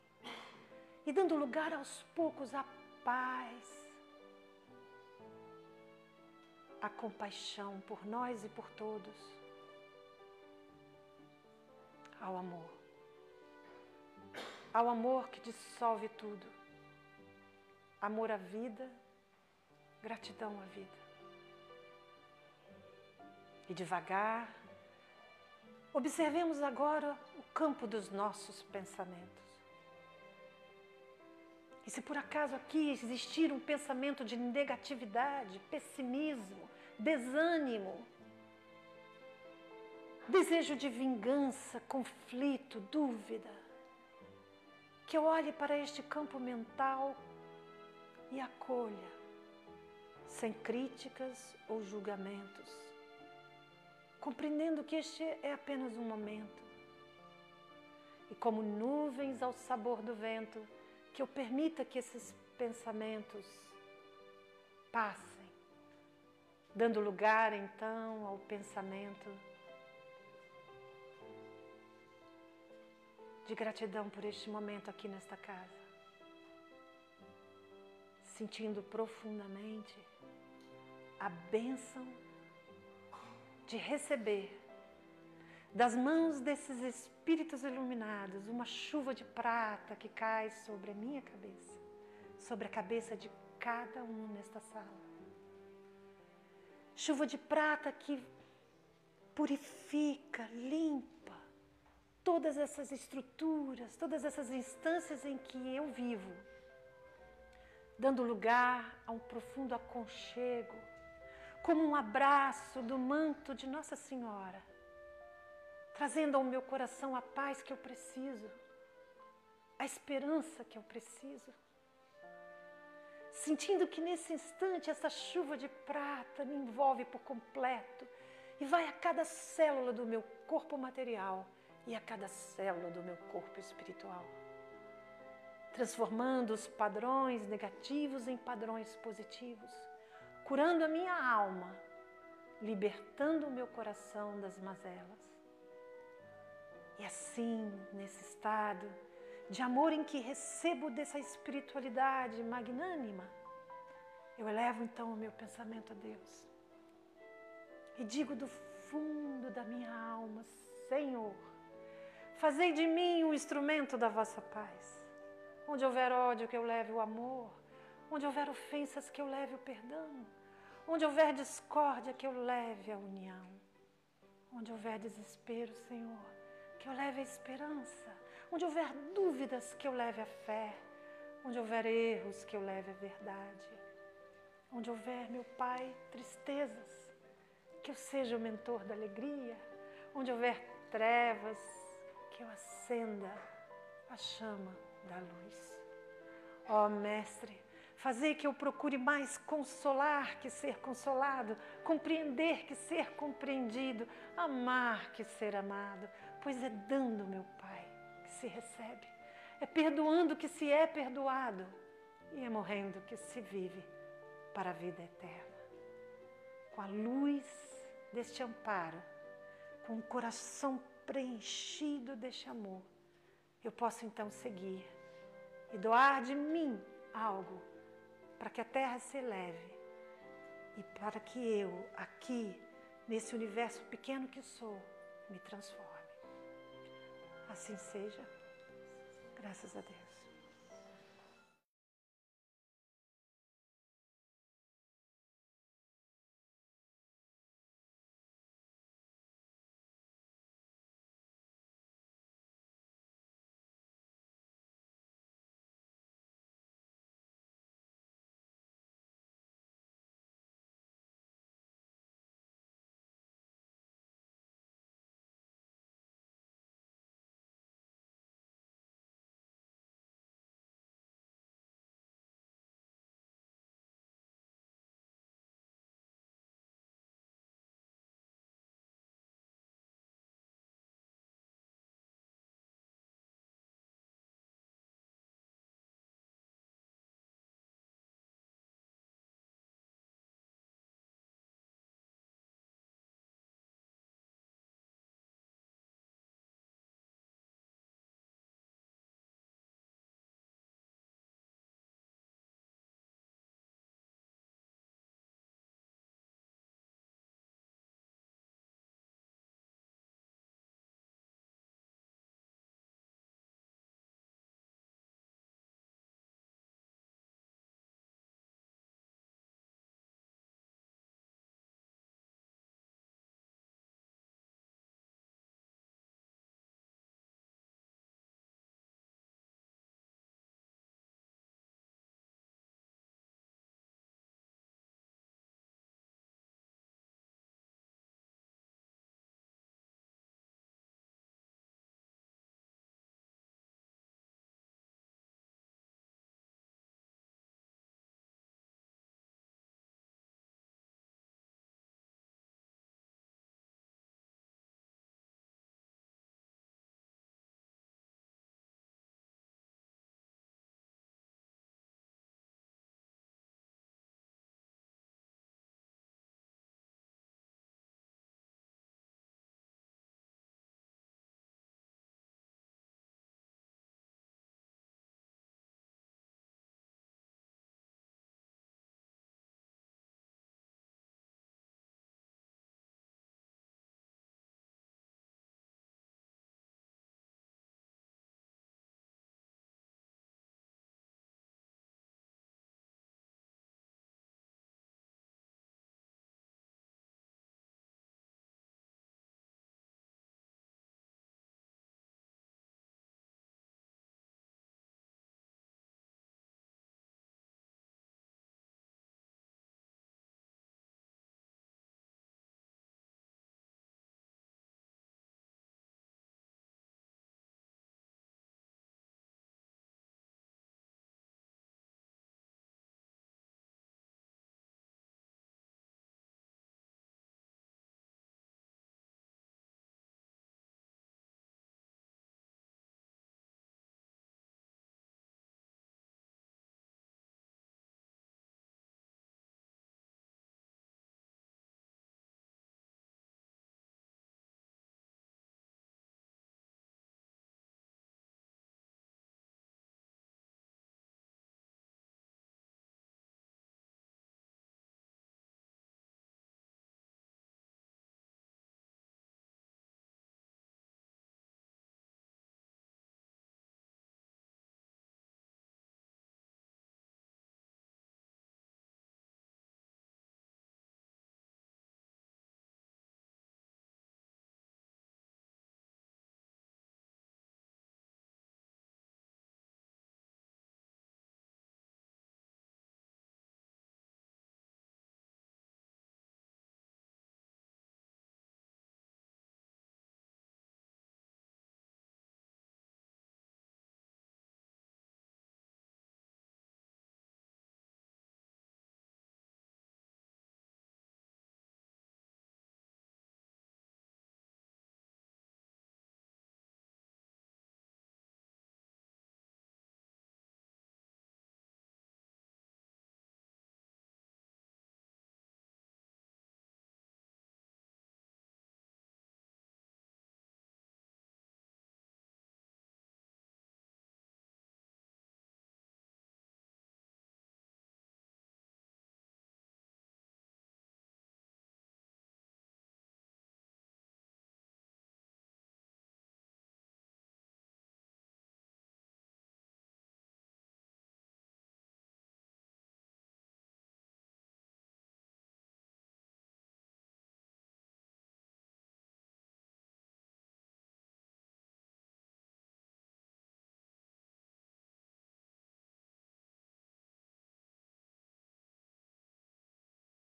e dando lugar aos poucos à paz, à compaixão por nós e por todos ao amor. Ao amor que dissolve tudo. Amor à vida, gratidão à vida. E devagar, observemos agora o campo dos nossos pensamentos. E se por acaso aqui existir um pensamento de negatividade, pessimismo, desânimo, desejo de vingança, conflito, dúvida. Que eu olhe para este campo mental e acolha, sem críticas ou julgamentos, compreendendo que este é apenas um momento. E como nuvens ao sabor do vento, que eu permita que esses pensamentos passem, dando lugar então ao pensamento de gratidão por este momento aqui nesta casa. Sentindo profundamente a bênção de receber das mãos desses espíritos iluminados uma chuva de prata que cai sobre a minha cabeça, sobre a cabeça de cada um nesta sala. Chuva de prata que purifica, limpa, todas essas estruturas, todas essas instâncias em que eu vivo, dando lugar a um profundo aconchego, como um abraço do manto de Nossa Senhora, trazendo ao meu coração a paz que eu preciso, a esperança que eu preciso. Sentindo que nesse instante essa chuva de prata me envolve por completo e vai a cada célula do meu corpo material e a cada célula do meu corpo espiritual, transformando os padrões negativos em padrões positivos, curando a minha alma, libertando o meu coração das mazelas. E assim, nesse estado de amor em que recebo dessa espiritualidade magnânima, eu elevo então o meu pensamento a Deus e digo do fundo da minha alma: Senhor, Fazei de mim um instrumento da vossa paz. Onde houver ódio, que eu leve o amor. Onde houver ofensas, que eu leve o perdão. Onde houver discórdia, que eu leve a união. Onde houver desespero, Senhor, que eu leve a esperança. Onde houver dúvidas, que eu leve a fé. Onde houver erros, que eu leve a verdade. Onde houver, meu Pai, tristezas, que eu seja o mentor da alegria. Onde houver trevas, que eu acenda a chama da luz. Ó oh, Mestre, Fazer que eu procure mais consolar que ser consolado, compreender que ser compreendido, amar que ser amado, pois é dando, meu Pai, que se recebe, é perdoando que se é perdoado e é morrendo que se vive para a vida eterna. Com a luz deste amparo, com o coração preenchido deste amor, eu posso então seguir e doar de mim algo para que a terra se eleve e para que eu, aqui, nesse universo pequeno que sou, me transforme. Assim seja. Graças a Deus.